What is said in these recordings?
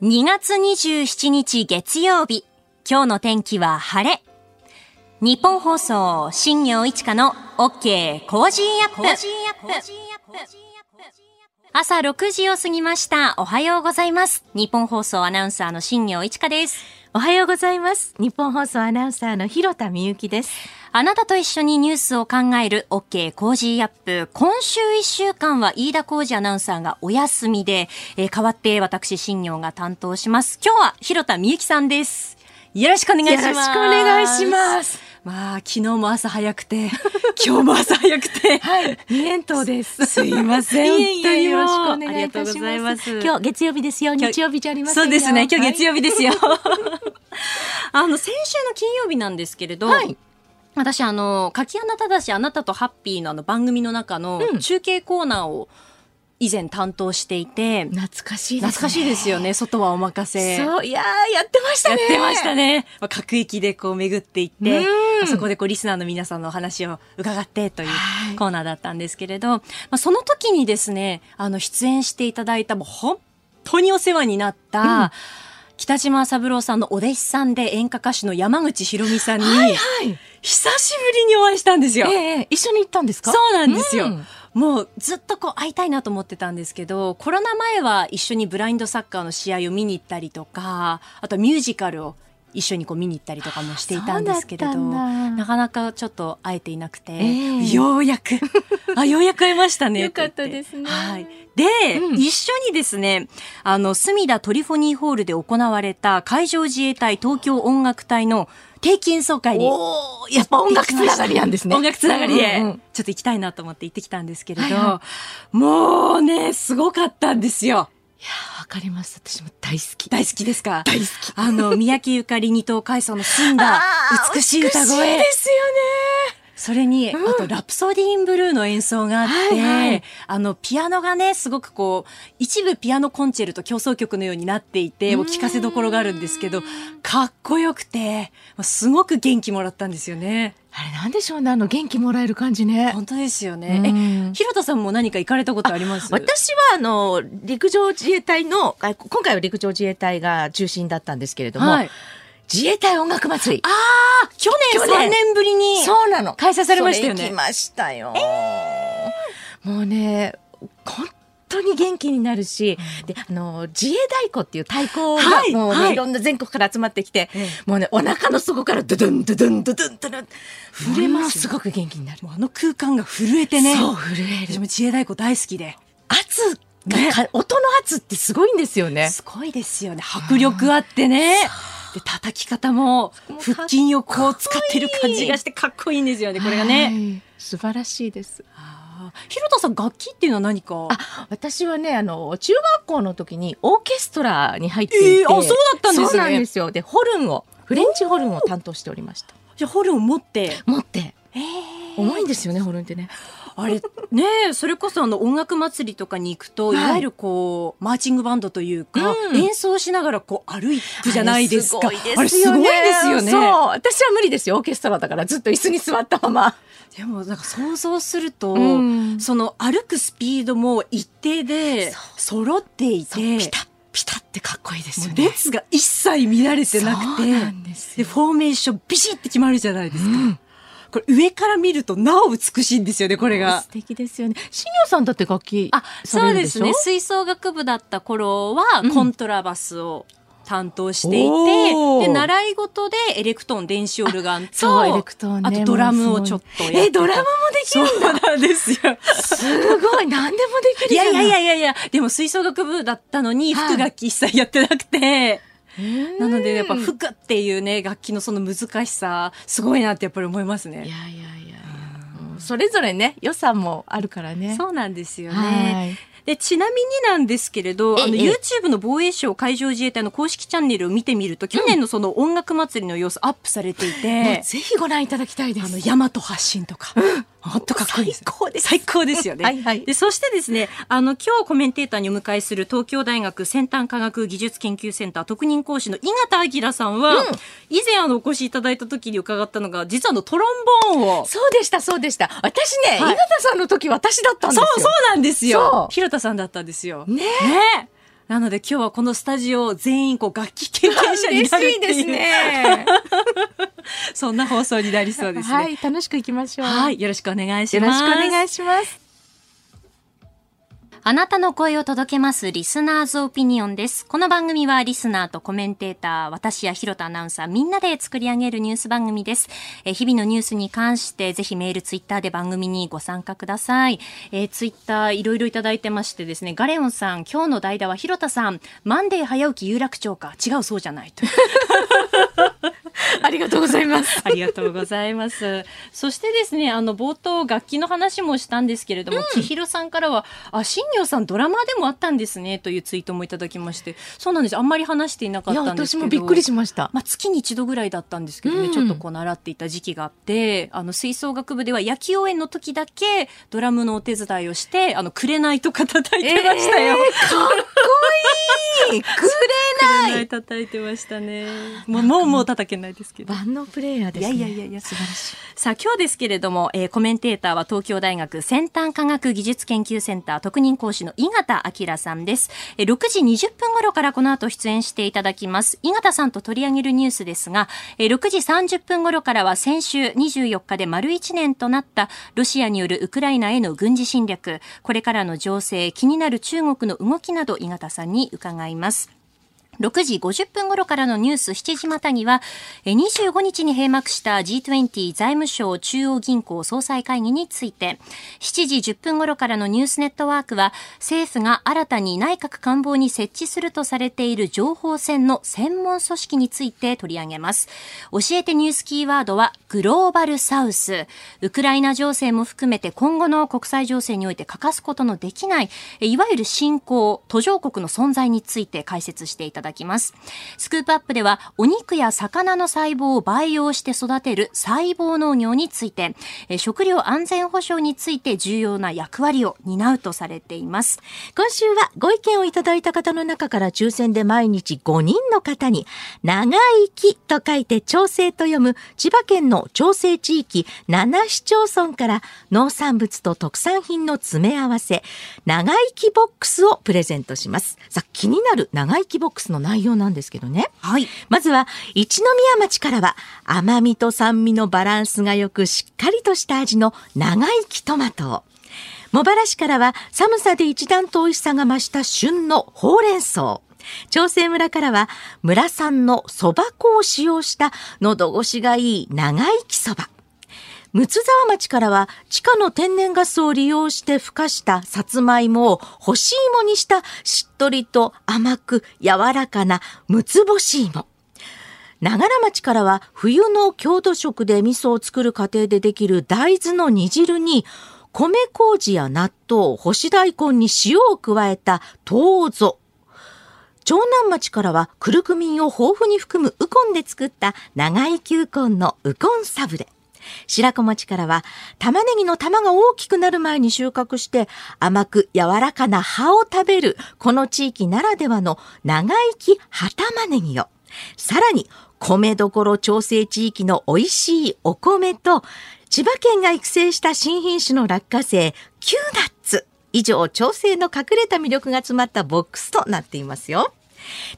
2月27日月曜日。今日の天気は晴れ。ニッポン放送、新行市佳の OK Cozy up。朝6時を過ぎました。おはようございます。ニッポン放送アナウンサーの新行市佳です。おはようございます。ニッポン放送アナウンサーのひろたみゆきです。あなたと一緒にニュースを考える OK コージーアップ。今週1週間は飯田浩司アナウンサーがお休みで、えー代わって私新業が担当します。今日は広田美幸さんです。よろしくお願いします。よろしくお願いします。まあ、昨日も朝早くて、今日も朝早くて。はい、二円頭です。すいません。いえいえよろしくお願いいたします。ありがとうございます。今日月曜日ですよ。日曜日じゃありませ。そうですね。今日月曜曜日ですよ。あの、先週の金曜日なんですけれど、はい私、あの、柿穴正あなたとハッピーのあの番組の中のうん中継コーナーを以前担当していて、懐かしいですね。懐かしいですよね。外はお任せ。そう、いやー、やってましたね。やってましたね。まあ、各駅でこう巡っていって、うんそこでこうリスナーの皆さんのお話を伺ってというはいコーナーだったんですけれど、まあ、その時にですね、あの、出演していただいたもう本当にお世話になった、うん北島三郎さんのお弟子さんで演歌歌手の山口ひろみさんに、はいはい。久しぶりにお会いしたんですよ。ええ一緒に行ったんですか？そうなんですよ。うんもうずっとこう会いたいなと思ってたんですけど、コロナ前は一緒にブラインドサッカーの試合を見に行ったりとか、あとミュージカルを一緒にこう見に行ったりとかもしていたんですけれど、なかなかちょっと会えていなくて、ええようやく、あ、ようやく会えましたね。よかったですねはい。で、うん一緒にですね、あの、隅田トリフォニーホールで行われた海上自衛隊東京音楽隊の定期演奏会におーやっぱ音楽つながりなんですね。音楽つながりで、ちょっと行きたいなと思って行ってきたんですけれど、はいはもうね、すごかったんですよ。いやーわかります。私も大好き。大好きですか？大好き。あの、三宅ゆかり二等階層の澄んだ美しい歌美しい声。ですよそれに、うんあと、ラプソディーンブルーの演奏があって、はいはいあの、ピアノがね、すごくこう、一部ピアノコンチェルト競争曲のようになっていて、もう聴かせどころがあるんですけど、かっこよくて、すごく元気もらったんですよね。あれなんでしょうね。あの元気もらえる感じね。本当ですよね。うんえ、ひろたさんも何か行かれたことあります？私はあの陸上自衛隊のあ今回は陸上自衛隊が中心だったんですけれども、はい。自衛隊音楽祭り。ああ、去年去年。3年ぶりに。そうなの。開催されましたよね。行きましたよ、もうね本当に元気になるし、であの自衛太鼓っていう太鼓がはいもうね、はい。い、ろんな全国から集まってきて、えもうねお腹の底からドゥドゥンドゥドゥンドゥドゥンドゥドゥン震えますすごく元気になる。あの空間が震えてね。そう震える。私も自衛太鼓大好きで。圧が、ね。か音の圧ってすごいんですよね。すごいですよね。迫力あってね。で、叩き方も、腹筋をこう使ってる感じがしてかっこいいんですよね、これがね。はい。素晴らしいです。あー。ひろたさん、楽器っていうのは何か？あ私はねあの中学校の時にオーケストラに入っていて、えーあそうだったんですね。そうなんですよ。でホルンをフレンチホルンを担当しておりました。じゃあ、ホルンを持って？持って。えー。重いんですよねホルンってねあれ、ねえそれこそあの音楽祭りとかに行くと、はい。い、わゆるこう、マーチングバンドというか、うん。演奏しながらこう歩くじゃないですか。あれすごいですよね。そう。私は無理ですよ。オーケストラだからずっと椅子に座ったまま。でもなんか想像すると、うん。その歩くスピードも一定で揃っていて、ピタッピタッってかっこいいですよね。列が一切乱れてなくて、でフォーメーションビシッて決まるじゃないですか。うんこれ上から見るとなお美しいんですよね、これが。素敵ですよね。新行さんだって楽器あ、そうですね。吹奏楽部だった頃は、うん。コントラバスを担当していて、で、習い事でエレクトーン、電子オルガンと、エレクトーンねあとドラムをちょっとやってた。えドラムもできるんだ。なんですよ。すごい。何でもできるいやいやいややいやいや、でも吹奏楽部だったのに、はい。吹く楽器一切やってなくて、ななのでやっぱ副っていうね、楽器のその難しさ、すごいなってやっぱり思いますね。いやいやいやそれぞれね良さもあるからね。そうなんですよね。はい。で、ちなみになんですけれど、あの、ええ YouTube の防衛省海上自衛隊の公式チャンネルを見てみると、去年のその音楽祭りの様子アップされていもうて、ぜひご覧いただきたいです。あの、大和発信とか、とかっこいいです。最高です。最高ですよね。はいはい。で、そしてですね、あの、今日コメンテーターにお迎えする東京大学先端科学技術研究センター特任講師の井形明さんは、うん。以前あの、お越しいただいた時に伺ったのが、実はあの、トロンボーンを、そうでしたそうでした。私ね、はい。井形さんの時私だったんですよ。そう、そうなんですよ。広田さんだったんですよ。ね。ねなので今日はこのスタジオ全員こう楽器経験者になるっていう。嬉しいですね。そんな放送になりそうですね。はい、楽しくいきましょう。はい、よろしくお願いしよます。ろしくお願いします。あなたの声を届けますリスナーズオピニオンです。この番組はリスナーとコメンテーター、私や広田アナウンサーみんなで作り上げるニュース番組です。えー日々のニュースに関してぜひメール、ツイッターで番組にご参加ください。えーツイッターいろいろいただいてましてですね、ガレオンさん、今日の代打は広田さん、マンデー早起き有楽町か、違うそうじゃないと。ありがとうございます。ありがとうございます。そしてですね、あの、冒頭楽器の話もしたんですけれども、千尋さんからは、あ、新業さんドラマでもあったんですね、というツイートもいただきまして、そうなんです。あんまり話していなか、ったんですけど。私もびっくりしました。まあ、月に一度ぐらいだったんですけどね、うんちょっとこう習っていた時期があって、あの、吹奏楽部では野球応援の時だけドラムのお手伝いをして、あの、くれないとか叩いてましたよ。えーかっこいいくくれない叩いてましたね。もう、もう、もう叩けないですけど。万能プレイヤーですね。いやいやいやいや素晴らしい。さあ今日ですけれども、えーコメンテーターは東京大学先端科学技術研究センター特任講師の井形明さんです。6時20分頃からこの後出演していただきます。井形さんと取り上げるニュースですが、6時30分頃からは先週24日で丸1年となったロシアによるウクライナへの軍事侵略、これからの情勢、気になる中国の動きなど井形さんに伺います。6時50分頃からのニュース7時またぎは、25日に閉幕した G20 財務省中央銀行総裁会議について、7時10分頃からのニュースネットワークは、政府が新たに内閣官房に設置するとされている情報戦の専門組織について取り上げます。教えてニュースキーワードは、グローバルサウス。ウクライナ情勢も含めて今後の国際情勢において欠かすことのできない、いわゆる新興、途上国の存在について解説していただきますだきます。スクープアップでは、お肉や魚の細胞を培養して育てる細胞農業について、食料安全保障について重要な役割を担うとされています。今週はご意見をいただいた方の中から抽選で毎日5人の方に、長生きと書いて調整と読む千葉県の調整地域7市町村から農産物と特産品の詰め合わせ、長生きボックスをプレゼントします。さあ、気になる長生きボックスの内容なんですけどね。はい。まずは、一宮町からは、甘みと酸味のバランスが良く、しっかりとした味の長生きトマトを。茂原市からは、寒さで一段と美味しさが増した旬のほうれん草。長生村からは、村産の蕎麦粉を使用した喉越しがいい長生き蕎麦。睦沢町からは地下の天然ガスを利用して孵化したさつまいもを干し芋にしたしっとりと甘く柔らかなむつぼし芋。長良町からは冬の郷土食で味噌を作る過程でできる大豆の煮汁に米麹や納豆、干し大根に塩を加えた豆腐。長南町からはクルクミンを豊富に含むウコンで作った長い球根のウコンサブレ。白子町からは玉ねぎの玉が大きくなる前に収穫して甘く柔らかな葉を食べるこの地域ならではの長生き葉玉ねぎを。さらに米どころ調整地域の美味しいお米と千葉県が育成した新品種の落花生キューナッツ。以上、長生の隠れた魅力が詰まったボックスとなっていますよ。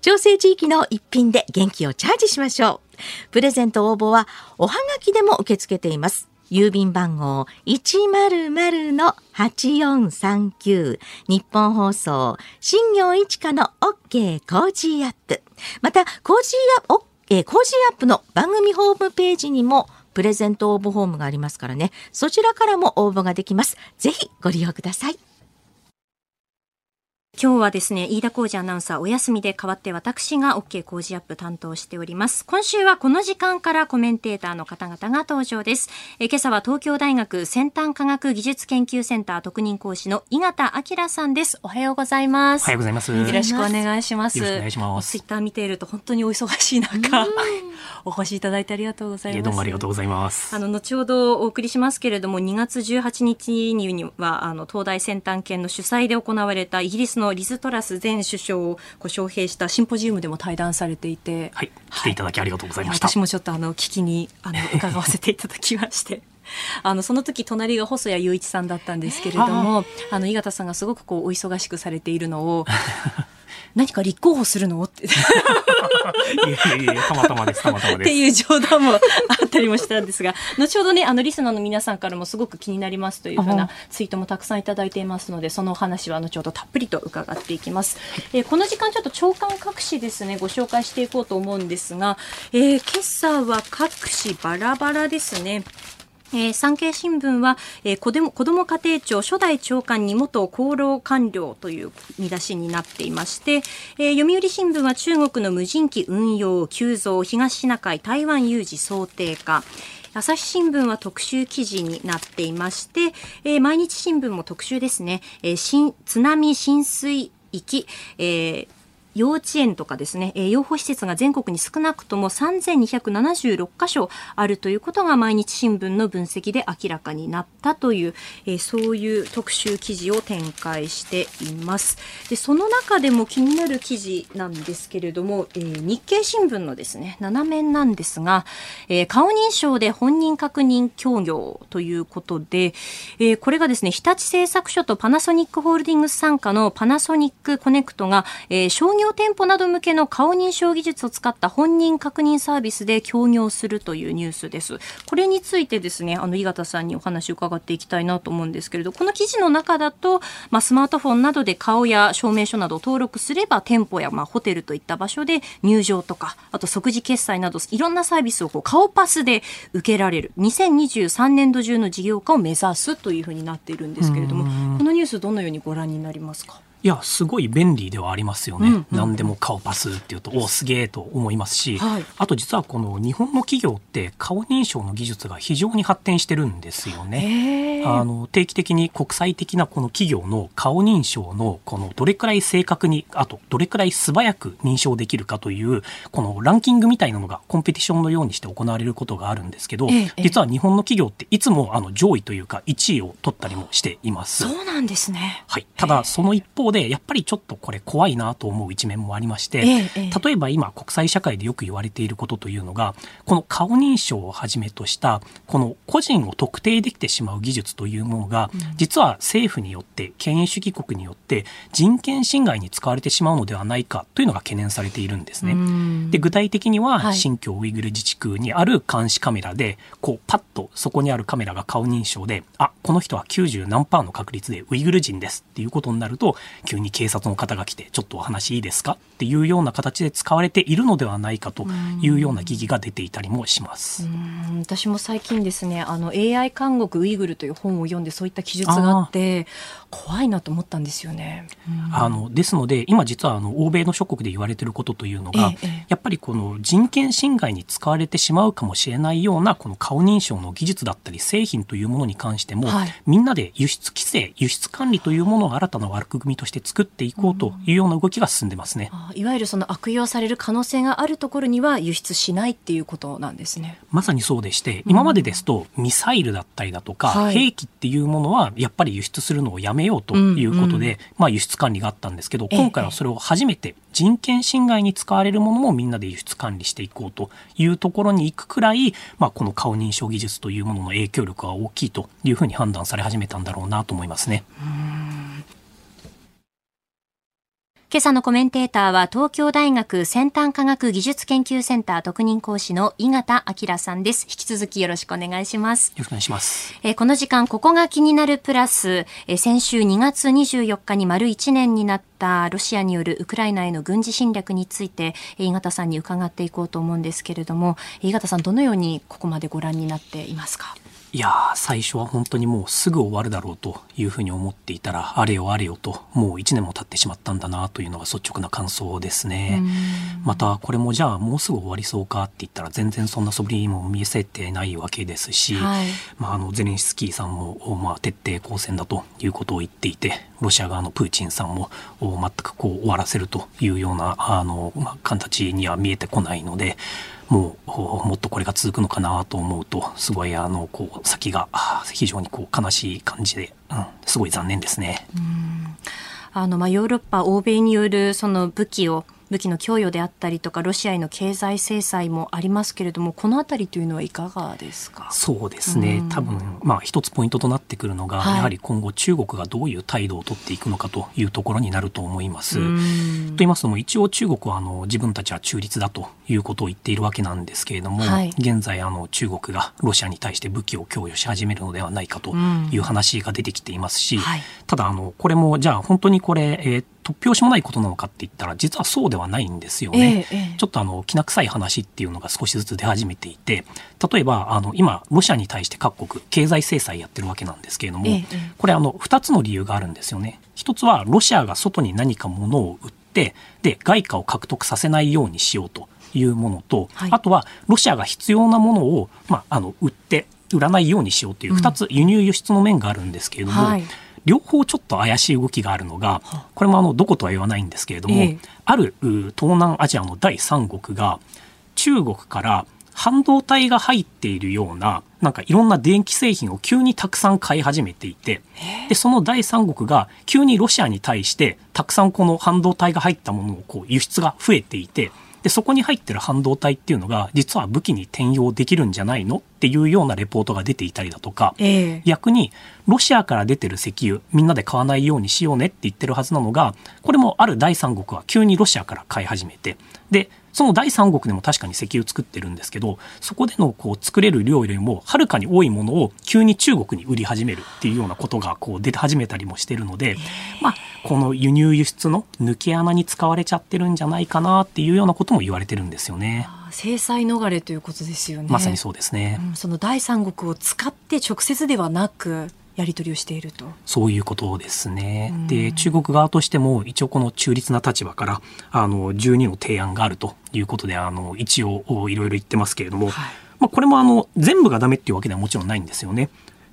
長生地域の一品で元気をチャージしましょう。プレゼント応募はおはがきでも受け付けています。郵便番号100-8439日本放送新業一課の OK コージーアップ。また、 Cozy up、えー Cozy up の番組ホームページにもプレゼント応募フォームがありますからね。そちらからも応募ができます。ぜひご利用ください。今日はですね、飯田浩二アナウンサーお休みで代わって私が OK 工事アップ担当しております。今週はこの時間からコメンテーターの方々が登場です。え今朝は東京大学先端科学技術研究センター特任講師の井形明さんです。おはようございます。おはようございます。よろしくお願いします。よろしくお願いしますツイッター見ていると本当にお忙しい中、お越しいただいてありがとうございます。どうもありがとうございます。あの、後ほどお送りしますけれども、2月18日には、あの、東大先端研の主催で行われたイギリスのリズ・トラス前首相をご招聘したシンポジウムでも対談されていて、はい、来ていただきありがとうございました。私もちょっとあの、聞きに、あの、伺わせていただきまして。あのその時隣が細谷雄一さんだったんですけれどもあの井形さんがすごくこうお忙しくされているのを 何か立候補するの？って。いやいやいやたまたまですたまたまです。っていう冗談もあったりもしたんですが 後ほどねあのリスナーの皆さんからもすごく気になりますというふうなツイートもたくさんいただいていますのでそのお話は後ほどたっぷりと伺っていきます、えーこの時間ちょっと長官各紙ですねご紹介していこうと思うんですが、えー今朝は各紙バラバラですねえー産経新聞は、えー子ども子ども家庭庁初代長官に元厚労官僚という見出しになっていまして、えー読売新聞は中国の無人機運用急増東シナ海台湾有事想定化。朝日新聞は特集記事になっていまして、えー毎日新聞も特集ですね、えー新津波浸水域、えー幼稚園とかですね、えー養護施設が全国に少なくとも3276箇所あるということが毎日新聞の分析で明らかになったという、えーそういう特集記事を展開しています。で、その中でも気になる記事なんですけれども、えー日経新聞のですね、7面なんですが、えー顔認証で本人確認協業ということで、えーこれがですね、日立製作所とパナソニックホールディングス傘下のパナソニックコネクトが、えー商業店舗など向けの顔認証技術を使った本人確認サービスで協業するというニュースです。これについてですね、あの、井形さんにお話を伺っていきたいなと思うんですけれど、この記事の中だと、まあ、スマートフォンなどで顔や証明書などを登録すれば、店舗や、まあ、ホテルといった場所で入場とか、あと即時決済など、いろんなサービスをこう顔パスで受けられる、2023年度中の事業化を目指すというふうになっているんですけれども、このニュースどのようにご覧になりますか？いやすごい便利ではありますよね、うんうん。何でも顔パスっていうとおすげえと思いますし、はい。あと実はこの日本の企業って顔認証の技術が非常に発展してるんですよね。へあの定期的に国際的なこの企業の顔認証のこのどれくらい正確にあとどれくらい素早く認証できるかというこのランキングみたいなのがコンペティションのようにして行われることがあるんですけど、実は日本の企業っていつもあの上位というか1位を取ったりもしています。そうなんですね。はい、ただその一方でやっぱりちょっとこれ怖いなと思う一面もありまして、ええええ。例えば今国際社会でよく言われていることというのがこの顔認証をはじめとしたこの個人を特定できてしまう技術というものが、実は政府によって権威主義国によって人権侵害に使われてしまうのではないかというのが懸念されているんですね。で具体的にははい。新疆ウイグル自治区にある監視カメラでこうパッとそこにあるカメラが顔認証であこの人は90何パーの確率でウイグル人ですっていうことになると急に警察の方が来てちょっとお話いいですか？っていうような形で使われているのではないかというような疑義が出ていたりもします。うん私も最近ですねあの AI 監獄ウイグルという本を読んでそういった記述があって怖いなと思ったんですよね。うん。あのですので今実はあの欧米の諸国で言われていることというのが、ええええ。やっぱりこの人権侵害に使われてしまうかもしれないようなこの顔認証の技術だったり製品というものに関しても、はい。みんなで輸出規制輸出管理というものを新たな枠組みとして作っていこうというような動きが進んでますね。あいわゆるその悪用される可能性があるところには輸出しないっていうことなんですね。まさにそうでして、今までですとミサイルだったりだとか、はい兵器っていうものはやっぱり輸出するのをやめようということで、うんうまあ輸出管理があったんですけど、ええ今回はそれを初めて人権侵害に使われるものもみんなで輸出管理していこうというところに行くくらい、まあこの顔認証技術というものの影響力が大きいというふうに判断され始めたんだろうなと思いますね。今朝のコメンテーターは東京大学先端科学技術研究センター特任講師の井形明さんです。引き続きよろしくお願いします。よろしくお願いします。えーこの時間、ここが気になるプラス、えー先週2月24日に丸1年になったロシアによるウクライナへの軍事侵略について、えー井形さんに伺っていこうと思うんですけれども、えー井形さん、どのようにここまでご覧になっていますか？いやー最初は本当にもうすぐ終わるだろうというふうに思っていたらあれよあれよともう1年も経ってしまったんだなというのが率直な感想ですね。またこれもじゃあもうすぐ終わりそうかって言ったら全然そんな素振りも見せてないわけですし、はいまあ、あのゼレンスキーさんも、おまあ、徹底抗戦だということを言っていてロシア側のプーチンさんもお全くこう終わらせるというようなあの、まあ、形には見えてこないのでもうもっとこれが続くのかなと思うとすごいあのこう先があ非常にこう悲しい感じで、うん、すごい残念ですね。あの、まあ、ヨーロッパ、欧米によるその武器を武器の供与であったりとかロシアへの経済制裁もありますけれどもこのあたりというのはいかがですか？そうですね、多分まあ一つポイントとなってくるのが、はい、やはり今後中国がどういう態度を取っていくのかというところになると思います。と言いますのも一応中国はあの自分たちは中立だということを言っているわけなんですけれども、はい、現在あの中国がロシアに対して武器を供与し始めるのではないかという話が出てきていますし、はい、ただあのこれもじゃあ本当にこれ、えー、突拍子もないことなのかって言ったら実はそうではないんですよね。えー、ちょっとあのきな臭い話っていうのが少しずつ出始めていて例えばあの今ロシアに対して各国経済制裁やってるわけなんですけれども、えー、これあの2つの理由があるんですよね。一つはロシアが外に何か物を売ってで外貨を獲得させないようにしようというものと、はい、あとはロシアが必要なものを、まあ、あの売って売らないようにしようという2つ輸入輸出の面があるんですけれども、うんはい両方ちょっと怪しい動きがあるのが、これもあのどことは言わないんですけれども、えー、ある東南アジアの第三国が中国から半導体が入っているようななんかいろんな電気製品を急にたくさん買い始めていてでその第三国が急にロシアに対してたくさんこの半導体が入ったものをこう輸出が増えていてでそこに入ってる半導体っていうのが実は武器に転用できるんじゃないの？っていうようなレポートが出ていたりだとか、えー、逆にロシアから出てる石油みんなで買わないようにしようねって言ってるはずなのがこれもある第三国は急にロシアから買い始めて。でその第三国でも確かに石油作ってるんですけどそこでのこう作れる量よりもはるかに多いものを急に中国に売り始めるっていうようなことがこう出始めたりもしてるので、まあ、この輸入輸出の抜け穴に使われちゃってるんじゃないかなっていうようなことも言われてるんですよね。制裁逃れということですよね。まさにそうですね。うん、その第三国を使って直接ではなくやり取りをしているとそういうことですね。で中国側としても一応この中立な立場からあの12の提案があるということであの一応いろいろ言ってますけれども、はい、まあ、これもあの全部がダメっていうわけではもちろんないんですよね。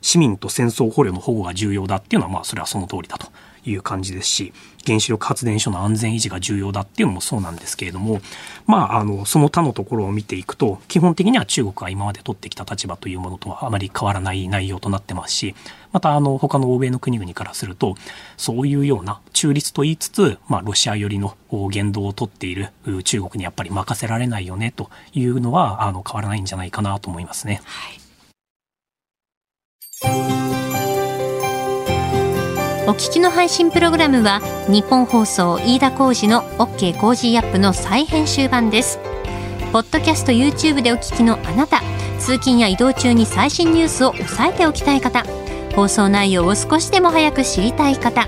市民と戦争捕虜の保護が重要だっていうのはまあそれはその通りだという感じですし原子力発電所の安全維持が重要だっていうのもそうなんですけれども、まあ、あのその他のところを見ていくと基本的には中国が今まで取ってきた立場というものとはあまり変わらない内容となってますしまたあの他の欧米の国々からするとそういうような中立と言いつつ、まあ、ロシア寄りの言動を取っている中国にやっぱり任せられないよねというのはあの変わらないんじゃないかなと思いますね。はいお聞きの配信プログラムは日本放送飯田浩司の OK コージーアップの再編集版です。ポッドキャスト YouTube でお聞きのあなた通勤や移動中に最新ニュースを押さえておきたい方放送内容を少しでも早く知りたい方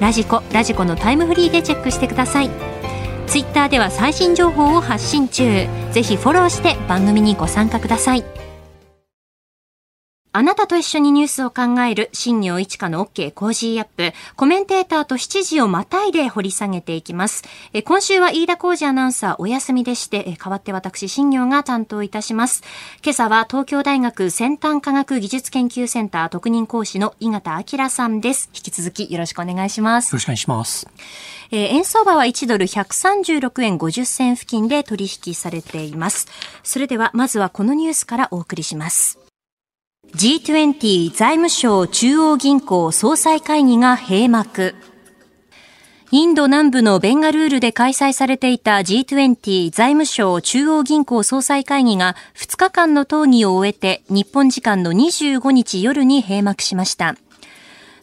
ラジコラジコのタイムフリーでチェックしてください。ツイッターでは最新情報を発信中。ぜひフォローして番組にご参加ください。あなたと一緒にニュースを考える新業一華の OK コージーアップ。コメンテーターと7時をまたいで掘り下げていきます。え今週は飯田浩司アナウンサーお休みでして、え代わって私新行が担当いたします。今朝は東京大学先端科学技術研究センター特任講師の井形明さんです。引き続きよろしくお願いします。よろしくお願いします。えー、円相場は1ドル136円50銭付近で取引されています。それではまずはこのニュースからお送りします。G20 財務省中央銀行総裁会議が閉幕。インド南部のベンガルールで開催されていた G20 財務省中央銀行総裁会議が2日間の討議を終えて日本時間の25日夜に閉幕しました。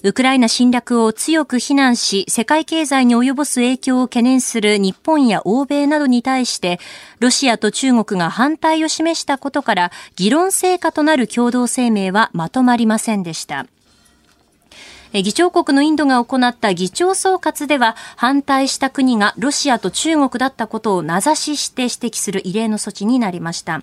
ウクライナ侵略を強く非難し、世界経済に及ぼす影響を懸念する日本や欧米などに対して、ロシアと中国が反対を示したことから、議論成果となる共同声明はまとまりませんでした。議長国のインドが行った議長総括では反対した国がロシアと中国だったことを名指しして指摘する異例の措置になりました。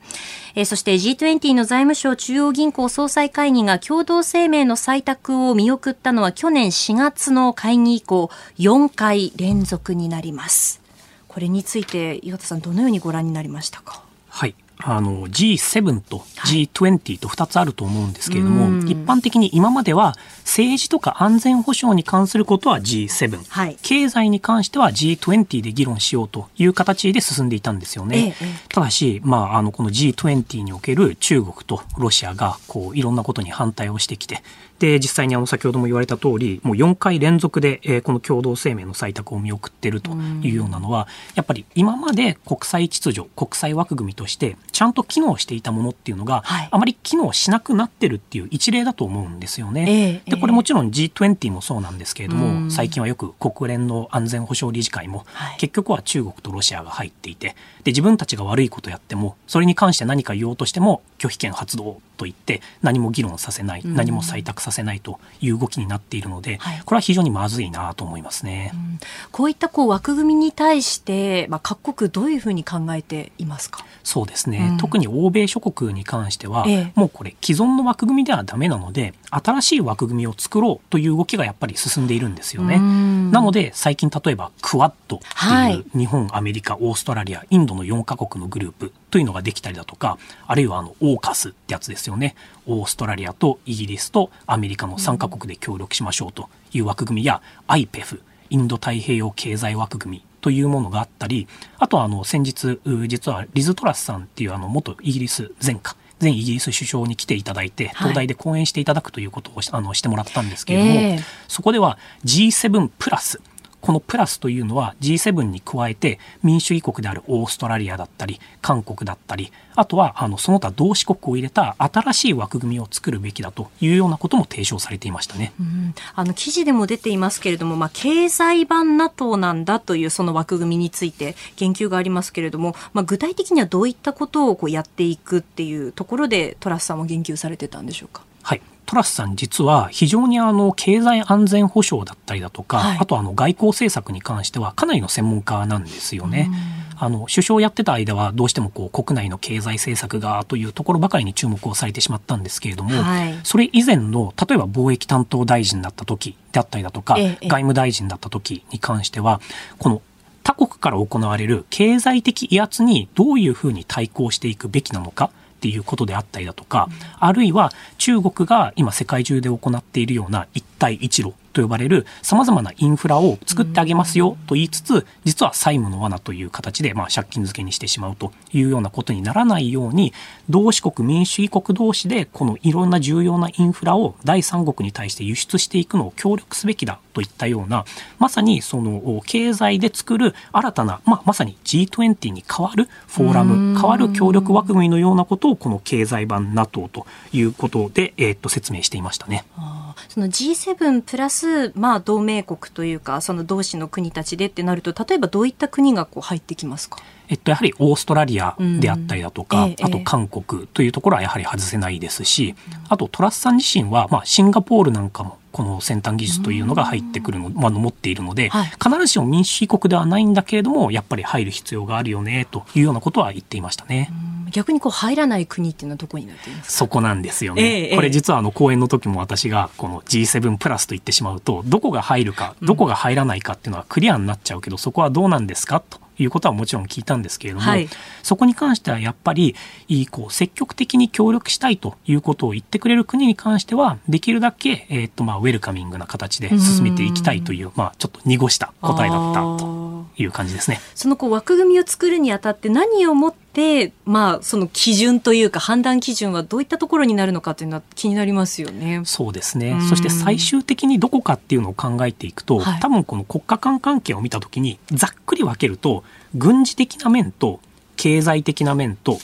そして G20 の財務省中央銀行総裁会議が共同声明の採択を見送ったのは去年4月の会議以降4回連続になります。これについて岩田さんどのようにご覧になりましたか？はいあの G7 と G20 と2つあると思うんですけれども、はい、一般的に今までは政治とか安全保障に関することは G7、はい、経済に関しては G20 で議論しようという形で進んでいたんですよね。ええ、ただし、まあ、あのこの G20 における中国とロシアがこういろんなことに反対をしてきてで実際にあの先ほども言われた通りもう4回連続で、えー、この共同声明の採択を見送っているというようなのは、やっぱり今まで国際秩序国際枠組みとしてちゃんと機能していたものっていうのが、はい、あまり機能しなくなってるっていう一例だと思うんですよね。えー、でこれもちろん G20 もそうなんですけれども、最近はよく国連の安全保障理事会も、結局は中国とロシアが入っていてで自分たちが悪いことやってもそれに関して何か言おうとしても拒否権発動と言って何も議論させない、何も採択させないという動きになっているので、はい、これは非常にまずいなと思いますね。うん、こういったこう枠組みに対して、まあ、各国どういうふうに考えていますか？そうですね、うん、特に欧米諸国に関しては、ええ、もうこれ既存の枠組みではダメなので新しい枠組みを作ろうという動きがやっぱり進んでいるんですよね。なので最近例えばクワッドっていう日本、アメリカオーストラリアインドの4カ国のグループというのができたりだとかあるいはあのオーカスってやつですよね。オーストラリアとイギリスとアメリカの3カ国で協力しましょうという枠組みや IPEF インド太平洋経済枠組みというものがあったりあとはあの先日実はリズ・トラスさんっていうあの元イギリス前科前イギリス首相に来ていただいて、東大で講演していただくということをあのしてもらったんですけれども、えー、そこでは G7 プラスこのプラスというのは G7 に加えて民主主義国であるオーストラリアだったり韓国だったりあとはあのその他同志国を入れた新しい枠組みを作るべきだというようなことも提唱されていましたね、うん、あの記事でも出ていますけれども、まあ、経済版 NATO なんだというその枠組みについて言及がありますけれども、まあ、具体的にはどういったことをこうやっていくっていうところでトラスさんも言及されてたんでしょうか？はいトラスさん実は非常にあの経済安全保障だったりだとか、はい、あとあの外交政策に関してはかなりの専門家なんですよね。あの首相をやってた間はどうしてもこう国内の経済政策がというところばかりに注目をされてしまったんですけれども、はい、それ以前の例えば貿易担当大臣だった時であったりだとか、ええ、外務大臣だった時に関してはこの他国から行われる経済的威圧にどういうふうに対抗していくべきなのかっていうことであったりだとか、あるいは中国が今世界中で行っているような一帯一路と呼ばれる様々なインフラを作ってあげますよと言いつつ、実は債務の罠という形で、まあ、借金付けにしてしまうというようなことにならないように、同志国、民主主義国同士で、このいろんな重要なインフラを第三国に対して輸出していくのを協力すべきだといったような、まさにその経済で作る新たな、まあ、まさに G20 に代わるフォーラム、代わる協力枠組みのようなことを、この経済版 NATO ということで、えー、っと説明していましたね。その G7 プラス、まあ、同盟国というかその同志の国たちでってなると例えばどういった国がこう入ってきますか？えっと、やはりオーストラリアであったりだとか、うんええ、あと韓国というところはやはり外せないですし、あとトラスさん自身は、まあ、シンガポールなんかもこの先端技術というのが入ってくるの、まあ、持っているので、はい、必ずしも民主主義国ではないんだけれどもやっぱり入る必要があるよねというようなことは言っていましたね。逆にこう入らない国っていうのはどこになっていますそこなんですよね。えー、これ実はあの講演の時も私がこの G7 プラスと言ってしまうとどこが入るかどこが入らないかっていうのはクリアになっちゃうけど、そこはどうなんですかということはもちろん聞いたんですけれども、はい、そこに関してはやっぱりこう積極的に協力したいということを言ってくれる国に関してはできるだけ、えーとまあ、ウェルカミングな形で進めていきたいというまあ、ちょっと濁した答えだったという感じですね。そのこう枠組みを作るにあたって何をもって、まあ、その基準というか判断基準はどういったところになるのかというのは気になりますよね。そうですね。そして最終的にどこかっていうのを考えていくと、はい、多分この国家間関係を見たときにざっくり分けると軍事的な面と経済的な面と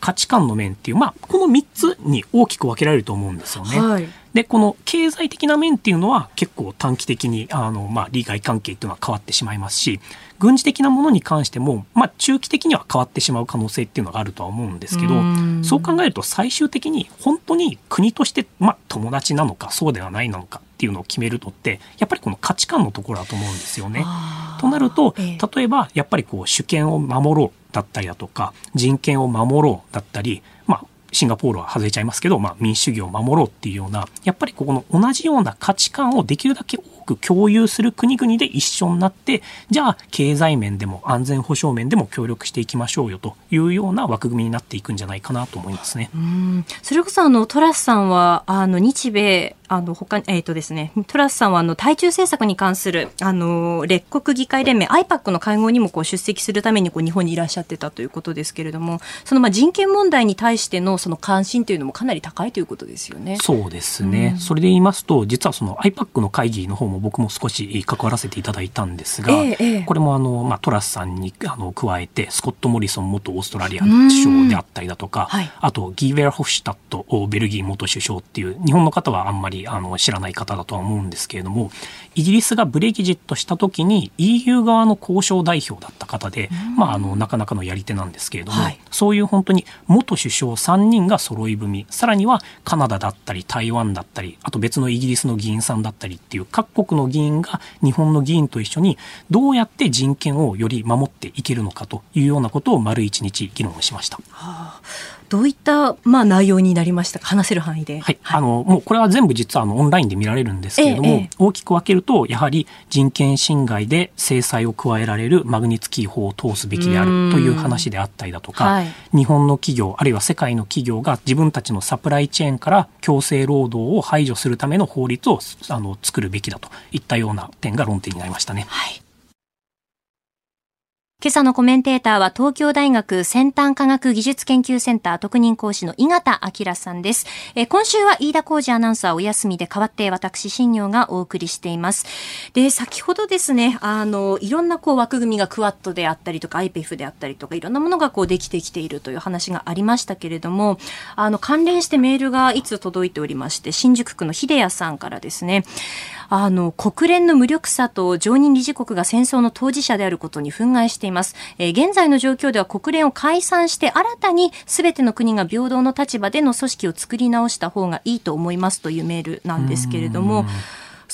価値観の面っていう、まあ、この3つに大きく分けられると思うんですよね。はい、で、この経済的な面っていうのは結構短期的に、あの、まあ、利害関係っていうのは変わってしまいますし、軍事的なものに関しても、まあ、中期的には変わってしまう可能性っていうのがあるとは思うんですけど、そう考えると最終的に本当に国として、まあ、友達なのかそうではないなのかっていうのを決めるのってやっぱりこの価値観のところだと思うんですよね。となると例えばやっぱりこう主権を守ろうだったりだとか人権を守ろうだったり、まあ、シンガポールは外れちゃいますけど、まあ、民主主義を守ろうっていうようなやっぱりここの同じような価値観をできるだけ多く共有する国々で一緒になってじゃあ経済面でも安全保障面でも協力していきましょうよというような枠組みになっていくんじゃないかなと思いますね。それこそあのトラスさんはあの日米あの他えっ、ー、とですねトラスさんはあの対中政策に関するあの列国議会連盟 IPAC の会合にもこう出席するためにこう日本にいらっしゃってたということですけれどもそのまあ人権問題に対してのその関心というのもかなり高いということですよね。そうですね、うん、それで言いますと実はその IPAC の会議の方も僕も少し関わらせていただいたんですが、えー、これもあの、まあ、トラスさんにあの加えてスコット・モリソン元オーストラリア首相であったりだとか、はい、あとギーベルホフシュタットベルギー元首相っていう日本の方はあんまりあの知らない方だとは思うんですけれどもイギリスがブレギジットした時に EU 側の交渉代表だった方で、まあ、あのなかなかのやり手なんですけれども、はい、そういう本当に元首相3人が揃い踏みさらにはカナダだったり台湾だったりあと別のイギリスの議員さんだったりっていう各国の議員が日本の議員と一緒にどうやって人権をより守っていけるのかというようなことを丸一日議論しました。はあどういった、まあ、内容になりましたか？話せる範囲で。はい。はい、あの、もうこれは全部実はあのオンラインで見られるんですけれども、ええ、大きく分けると、やはり人権侵害で制裁を加えられるマグニツキー法を通すべきであるという話であったりだとか、はい、日本の企業、あるいは世界の企業が自分たちのサプライチェーンから強制労働を排除するための法律をあの作るべきだといったような点が論点になりましたね。はい今朝のコメンテーターは東京大学先端科学技術研究センター特任講師の井形明さんです。え今週は飯田浩二アナウンサーお休みで代わって私新業がお送りしています。で、先ほどですね、あの、いろんなこう枠組みがクワットであったりとか IPEF であったりとかいろんなものがこうできてきているという話がありましたけれども、あの、関連してメールがいつ届いておりまして、新宿区の秀谷さんからですね、あの、国連の無力さと常任理事国が戦争の当事者であることに憤慨しています。えー、現在の状況では国連を解散して新たに全ての国が平等の立場での組織を作り直した方がいいと思いますというメールなんですけれども、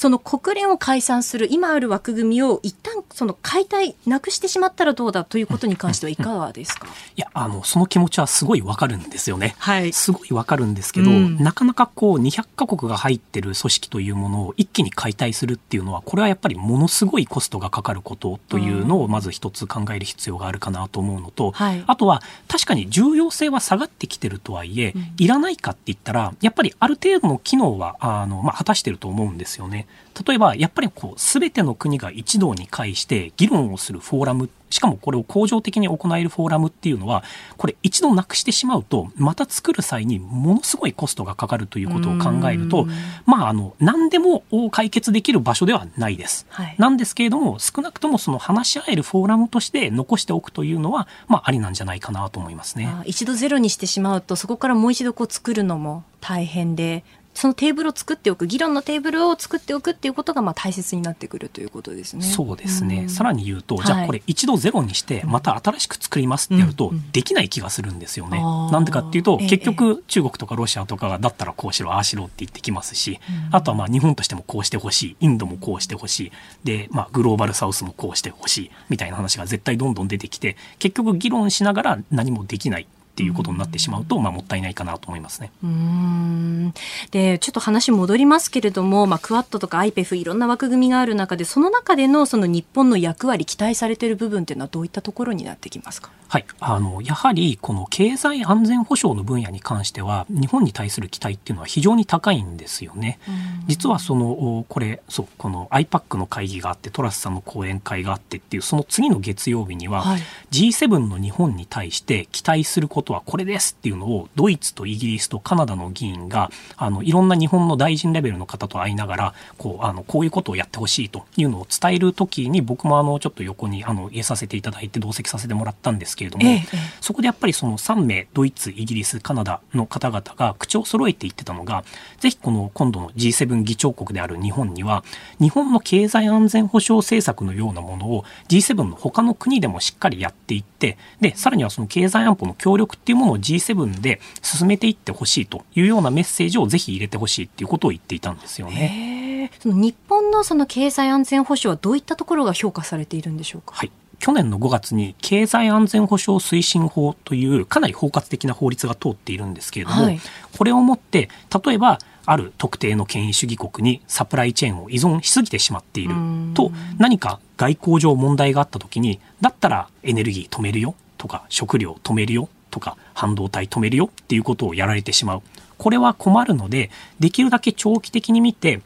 その国連を解散する今ある枠組みを一旦その解体なくしてしまったらどうだということに関してはいかがですか？いやあのその気持ちはすごいわかるんですよね、はい、すごいわかるんですけど、うん、なかなかこう200カ国が入ってる組織というものを一気に解体するっていうのはこれはやっぱりものすごいコストがかかることというのをまず一つ考える必要があるかなと思うのと、はい、あとは確かに重要性は下がってきてるとはいえ、うん、いらないかって言ったらやっぱりある程度の機能はあの、まあ、果たしてると思うんですよね。例えば、やっぱりこう、すべての国が一堂に会して議論をするフォーラム、しかもこれを恒常的に行えるフォーラムっていうのは、これ一度なくしてしまうと、また作る際にものすごいコストがかかるということを考えると、まあ、あの、何でも解決できる場所ではないです。はい、なんですけれども、少なくともその話し合えるフォーラムとして残しておくというのは、まあ、ありなんじゃないかなと思いますね。一度ゼロにしてしまうと、そこからもう一度こう作るのも大変で、そのテーブルを作っておく議論のテーブルを作っておくっていうことがまあ大切になってくるということですね。そうですね、うん、さらに言うと、じゃあこれ一度ゼロにしてまた新しく作りますってやるとできない気がするんですよね。うん。うん、なんでかっていうと、結局中国とかロシアとかがだったらこうしろああしろって言ってきますし、あとはまあ日本としてもこうしてほしいインドもこうしてほしいで、まあ、グローバルサウスもこうしてほしいみたいな話が絶対どんどん出てきて結局議論しながら何もできないっていうことになってしまうと、まあ、もったいないかなと思いますね。うん。でちょっと話戻りますけれども、まあ、クワッドとか IPEF いろんな枠組みがある中でその中でのその日本の役割期待されている部分っていうのはどういったところになってきますか？はい、あのやはりこの経済安全保障の分野に関しては日本に対する期待っていうのは非常に高いんですよね。実はそのこれそうこの IPAC の会議があってトラスさんの講演会があってっていうその次の月曜日には、はい、G7 の日本に対して期待することはこれですっていうのをドイツとイギリスとカナダの議員があのいろんな日本の大臣レベルの方と会いながらこうあのこういうことをやってほしいというのを伝える時に僕もあのちょっと横にあの入れさせていただいて同席させてもらったんですけれども、ええ、そこでやっぱりその3名ドイツイギリスカナダの方々が口を揃えて言ってたのがぜひこの今度の G7 議長国である日本には日本の経済安全保障政策のようなものを G7 の他の国でもしっかりやっていってでさらにはその経済安保の協力っていうものを G7 で進めていってほしいというようなメッセージをぜひ入れてほしいっていうことを言っていたんですよね。その日本のその経済安全保障はどういったところが評価されているんでしょうか？はい。去年の5月に経済安全保障推進法というかなり包括的な法律が通っているんですけれども、はい、これをもって例えばある特定の権威主義国にサプライチェーンを依存しすぎてしまっていると何か外交上問題があった時にだったらエネルギー止めるよとか食料止めるよとか半導体止めるよっていうことをやられてしまう。これは困るのでできるだけ長期的に見て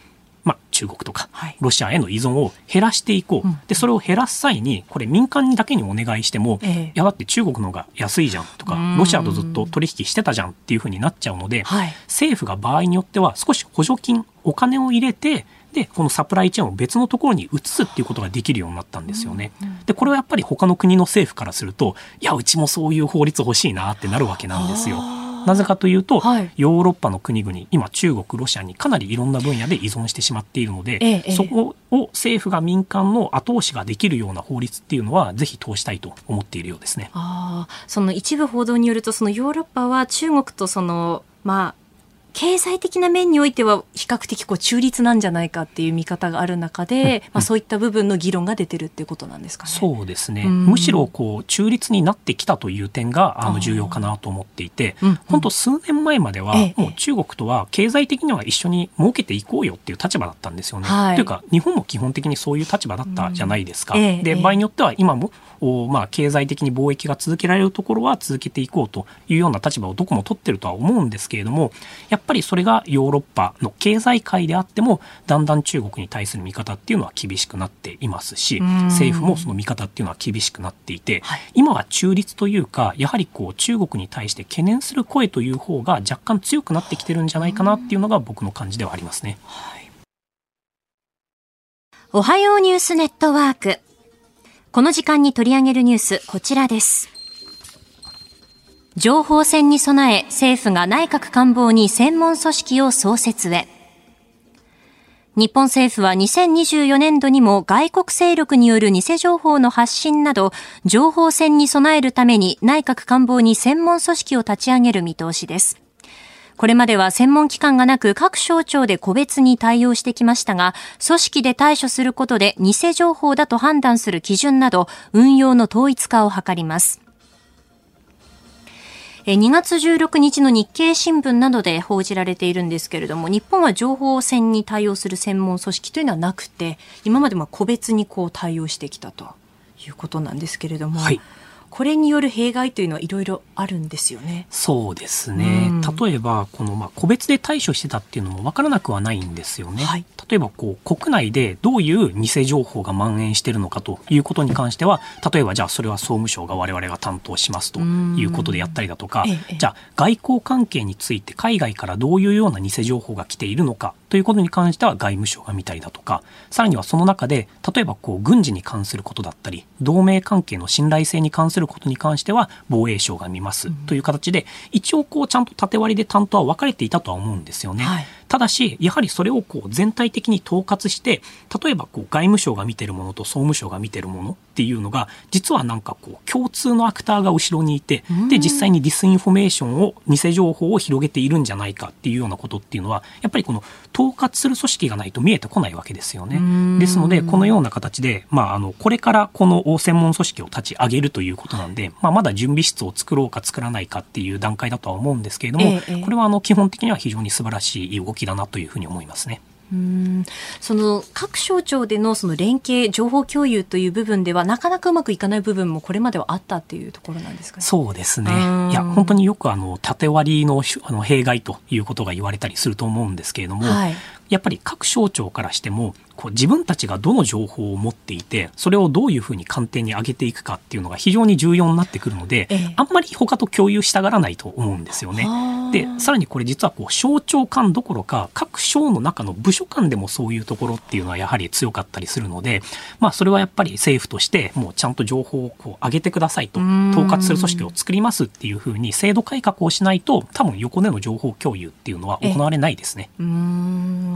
まあ、中国とかロシアへの依存を減らしていこう、はい、でそれを減らす際にこれ民間にだけにお願いしても、ええ、いやだって中国の方が安いじゃんとかロシアとずっと取引してたじゃんっていうふうになっちゃうので、はい、政府が場合によっては少し補助金お金を入れてでこのサプライチェーンを別のところに移すっていうことができるようになったんですよね。でこれはやっぱり他の国の政府からするといやうちもそういう法律欲しいなってなるわけなんですよ。なぜかというと、はい、ヨーロッパの国々今中国ロシアにかなりいろんな分野で依存してしまっているので、ええ、そこを政府が民間の後押しができるような法律っていうのはぜひ通したいと思っているようですね。あその一部報道によるとそのヨーロッパは中国とそのまあ経済的な面においては比較的こう中立なんじゃないかっていう見方がある中で、まあ、そういった部分の議論が出てるっていうことなんですかね。そうですね、むしろこう中立になってきたという点があの重要かなと思っていて、本当数年前まではもう中国とは経済的には一緒に儲けていこうよっていう立場だったんですよね。はい、というか日本も基本的にそういう立場だったじゃないですか。で場合によっては今もまあ、経済的に貿易が続けられるところは続けていこうというような立場をどこも取ってるとは思うんですけれどもやっぱりそれがヨーロッパの経済界であってもだんだん中国に対する見方っていうのは厳しくなっていますし政府もその見方っていうのは厳しくなっていて、はい、今は中立というかやはりこう中国に対して懸念する声という方が若干強くなってきてるんじゃないかなっていうのが僕の感じではありますね。はい、おはようニュースネットワーク。この時間に取り上げるニュース、こちらです。情報戦に備え、政府が内閣官房に専門組織を創設へ。日本政府は2024年度にも外国勢力による偽情報の発信など、情報戦に備えるために内閣官房に専門組織を立ち上げる見通しです。これまでは専門機関がなく各省庁で個別に対応してきましたが、組織で対処することで偽情報だと判断する基準など、運用の統一化を図ります。2月16日の日経新聞などで報じられているんですけれども、日本は情報戦に対応する専門組織というのはなくて、今までも個別にこう対応してきたということなんですけれども、はい、これによる弊害というのはいろいろあるんですよね。そうですね。うん、例えば、この、まあ、個別で対処してたっていうのも分からなくはないんですよね。はい、例えば、こう、国内でどういう偽情報が蔓延してるのかということに関しては、例えば、じゃあ、それは総務省が我々が担当しますということでやったりだとか、じゃあ、外交関係について海外からどういうような偽情報が来ているのかということに関しては外務省が見たりだとか、さらにはその中で、例えばこう軍事に関することだったり、同盟関係の信頼性に関することに関しては防衛省が見ますという形で、一応こうちゃんと縦割りで担当は分かれていたとは思うんですよね。はいただし、やはりそれをこう全体的に統括して、例えばこう外務省が見てるものと総務省が見てるものっていうのが、実はなんかこう共通のアクターが後ろにいて、で、実際にディスインフォメーションを、偽情報を広げているんじゃないかっていうようなことっていうのは、やっぱりこの統括する組織がないと見えてこないわけですよね。ですので、このような形で、まあ、あの、これからこの専門組織を立ち上げるということなんで、まあ、まだ準備室を作ろうか作らないかっていう段階だとは思うんですけれども、これはあの、基本的には非常に素晴らしい動きだなというふうに思いますね。うん。その各省庁でのその連携、情報共有という部分では、なかなかうまくいかない部分もこれまではあったっていうところなんですか、ね、そうですね。いや、本当によくあの縦割りのあの弊害ということが言われたりすると思うんですけれども、はい、やっぱり各省庁からしても、こう自分たちがどの情報を持っていてそれをどういうふうに官邸に上げていくかっていうのが非常に重要になってくるので、ええ、あんまり他と共有したがらないと思うんですよね。でさらにこれ実はこう省庁間どころか各省の中の部署間でもそういうところっていうのはやはり強かったりするので、まあ、それはやっぱり政府としてもうちゃんと情報をこう上げてくださいと。統括する組織を作りますっていうふうに制度改革をしないと多分横での情報共有っていうのは行われないですね。うん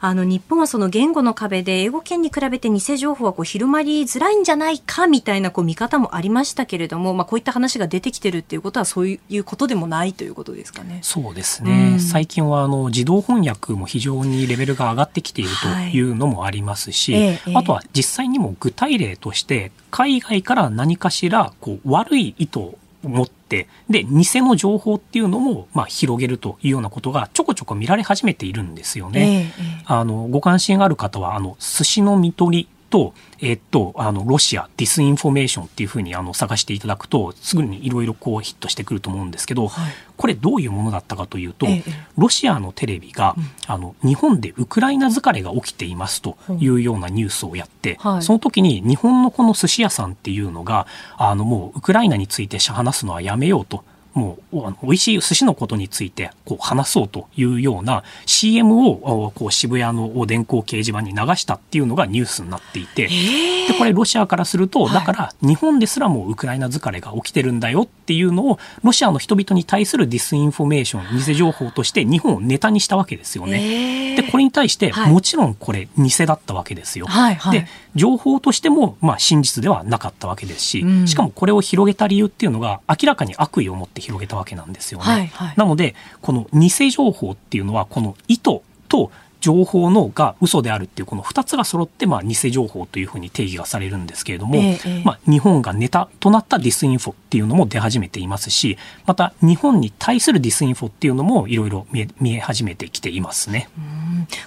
あの日本はその言語のの壁で英語圏に比べて偽情報はこう広まりづらいんじゃないかみたいなこう見方もありましたけれども、まあ、こういった話が出てきてるっていうことはそういうことでもないということですかね。そうですね、うん、最近はあの自動翻訳も非常にレベルが上がってきているとい。うのもありますし、はい、あとは実際にも具体例として海外から何かしらこう悪い意図を持って、で、偽の情報っていうのも、まあ、広げるというようなことがちょこちょこ見られ始めているんですよね。ええ、あの、ご関心がある方は、あの、寿司の美登利と、えっと、あの、ロシア、ディスインフォメーションっていうふうにあの探していただくと、すぐにいろいろこうヒットしてくると思うんですけど、はい、これどういうものだったかというと、ええ、ロシアのテレビが、うん、あの、日本でウクライナ疲れが起きていますとい。うようなニュースをやって、うんはい、その時に日本のこの寿司屋さんっていうのが、あの、もうウクライナについて話すのはやめようと。もうあの美味しい寿司のことについてこう話そうというような CM をこう渋谷の電光掲示板に流したっていうのがニュースになっていてでこれロシアからするとだから日本ですらもウクライナ疲れが起きてるんだよっていうのをロシアの人々に対するディスインフォメーション偽情報として日本をネタにしたわけですよね。でこれに対してもちろんこれ偽だったわけですよ。はいはい、で情報としてもまあ真実ではなかったわけですし、しかもこれを広げた理由っていうのが明らかに悪意を持って広げたわけなんですよね。はいはい、なのでこの偽情報っていうのはこの意図と情報のが嘘であるっていうこの2つが揃ってまあ偽情報というふうに定義がされるんですけれども、ええ、まあ、日本がネタとなったディスインフォっていうのも出始めていますしまた日本に対するディスインフォっていうのもいろいろ見え始めてきていますね。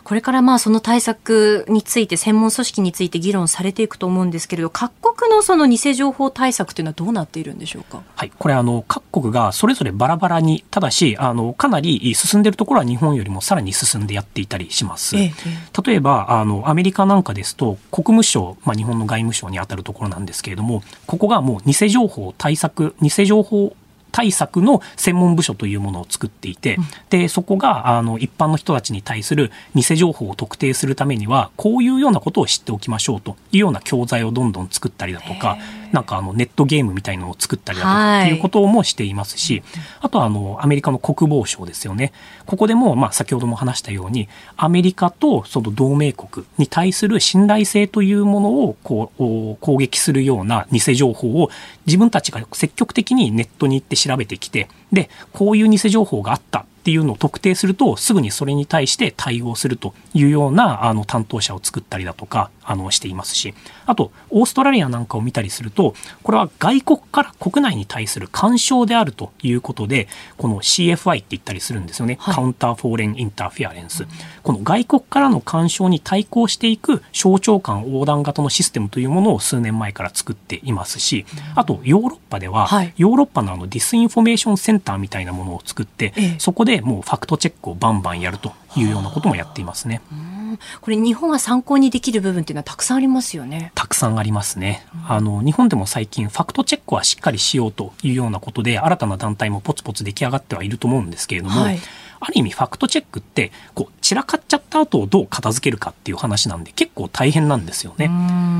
これからまあその対策について専門組織について議論されていくと思うんですけれど各国のその偽情報対策というのはどうなっているんでしょうか？はい、これあの各国がそれぞれバラバラにただしあのかなり進んでいるところは日本よりもさらに進んでやっていたりします。ええ、例えばあのアメリカなんかですと国務省、まあ、日本の外務省にあたるところなんですけれどもここがもう偽情報対策偽情報対策の専門部署というものを作っていて、うん、でそこがあの一般の人たちに対する偽情報を特定するためにはこういうようなことを知っておきましょうというような教材をどんどん作ったりだとかなんかあのネットゲームみたいのを作ったりだとかっていうこともしていますし、あとはあのアメリカの国防省ですよね。ここでもまあ先ほども話したようにアメリカとその同盟国に対する信頼性というものをこう攻撃するような偽情報を自分たちが積極的にネットに行って調べてきてでこういう偽情報があったっていうのを特定するとすぐにそれに対して対応するというようなあの担当者を作ったりだとかあのしていますしあとオーストラリアなんかを見たりするとこれは外国から国内に対する干渉であるということでこの CFI って言ったりするんですよね、はい、 Counter Foreign Interference、この外国からの干渉に対抗していく省庁間横断型のシステムというものを数年前から作っていますしあとヨーロッパでは、はい、ヨーロッパのあのディスインフォメーションセンターみたいなものを作って、ええ、そこでもうファクトチェックをバンバンやるというようなこともやっていますね。これ日本は参考にできる部分っていうのはたくさんありますよね。たくさんありますね。あの日本でも最近ファクトチェックはしっかりしようというようなことで新たな団体もポツポツ出来上がってはいると思うんですけれども、はい、ある意味ファクトチェックってこう散らかっちゃった後をどう片付けるかっていう話なんで結構大変なんですよね。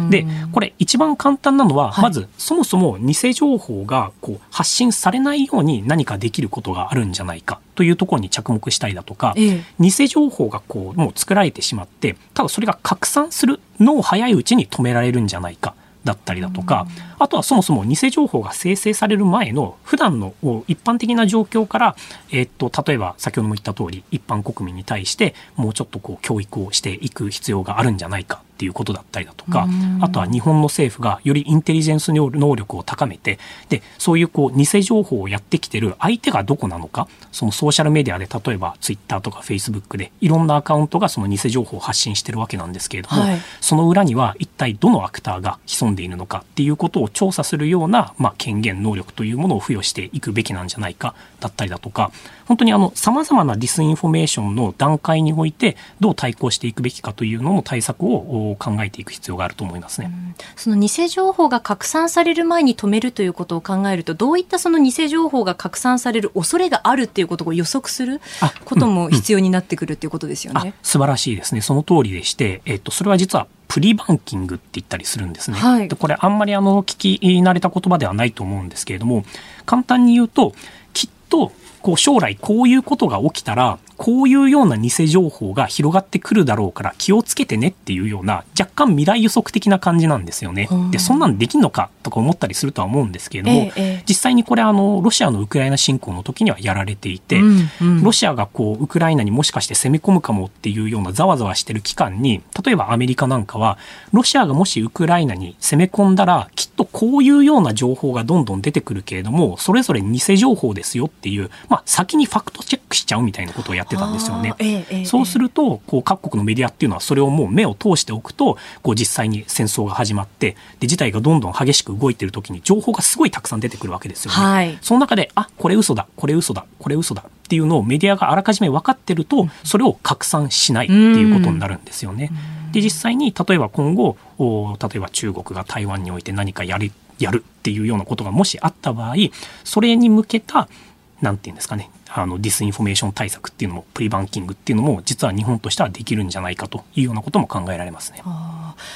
でこれ一番簡単なのは、はい、まずそもそも偽情報がこう発信されないように何かできることがあるんじゃないかというところに着目したりだとか、ええ、偽情報がこうもう作られてしまってただそれが拡散するのを早いうちに止められるんじゃないかだったりだとか、あとはそもそも偽情報が生成される前の普段の一般的な状況から、えっと、例えば先ほども言った通り一般国民に対してもうちょっとこう教育をしていく必要があるんじゃないか。っていうことだったりだとか、あとは日本の政府がよりインテリジェンス能力を高めて、で、そういうこう偽情報をやってきてる相手がどこなのか、そのソーシャルメディアで例えばツイッターとかフェイスブックでいろんなアカウントがその偽情報を発信してるわけなんですけれども、はい、その裏には一体どのアクターが潜んでいるのかっていうことを調査するような、まあ、権限、能力というものを付与していくべきなんじゃないかだったりだとか、本当にあの、様々なディスインフォメーションの段階において、どう対抗していくべきかというのの対策を考えていく必要があると思いますね。その偽情報が拡散される前に止めるということを考えると、どういったその偽情報が拡散される恐れがあるっていうことを予測することも必要になってくるっていうことですよね。うんうん、素晴らしいですね。その通りでして、えっと、それは実は prebunking って言ったりするんですね。はい、でこれあんまりあの聞き慣れた言葉ではないと思うんですけれども簡単に言うときっとこう将来こういうことが起きたら、こういうような偽情報が広がってくるだろうから気をつけてねっていうような若干未来予測的な感じなんですよね。で、そんなんできんのかとか思ったりするとは思うんですけれども、ええ、実際にこれあの、ロシアのウクライナ侵攻の時にはやられていて、うんうん、ロシアがこう、ウクライナにもしかして攻め込むかもっていうようなざわざわしてる期間に、例えばアメリカなんかは、ロシアがもしウクライナに攻め込んだら、きっとこういうような情報がどんどん出てくるけれども、それぞれ偽情報ですよっていう、まあ、先にファクトチェックしちゃうみたいなことをやってたんですよね。ええ、そうすると、こう、各国のメディアっていうのはそれをもう目を通しておくと、こう、実際に戦争が始まって、で、事態がどんどん激しく動いてる時に情報がすごいたくさん出てくるわけですよね。はい、その中で、あ、これ嘘だ、これ嘘だ、これ嘘だっていうのをメディアがあらかじめ分かってると、それを拡散しないっていうことになるんですよね。で、実際に、例えば今後、例えば中国が台湾において何かやり、やるっていうようなことがもしあった場合、それに向けた、なんていうんですかね、あのディスインフォメーション対策っていうのも prebunking っていうのも実は日本としてはできるんじゃないかというようなことも考えられますね。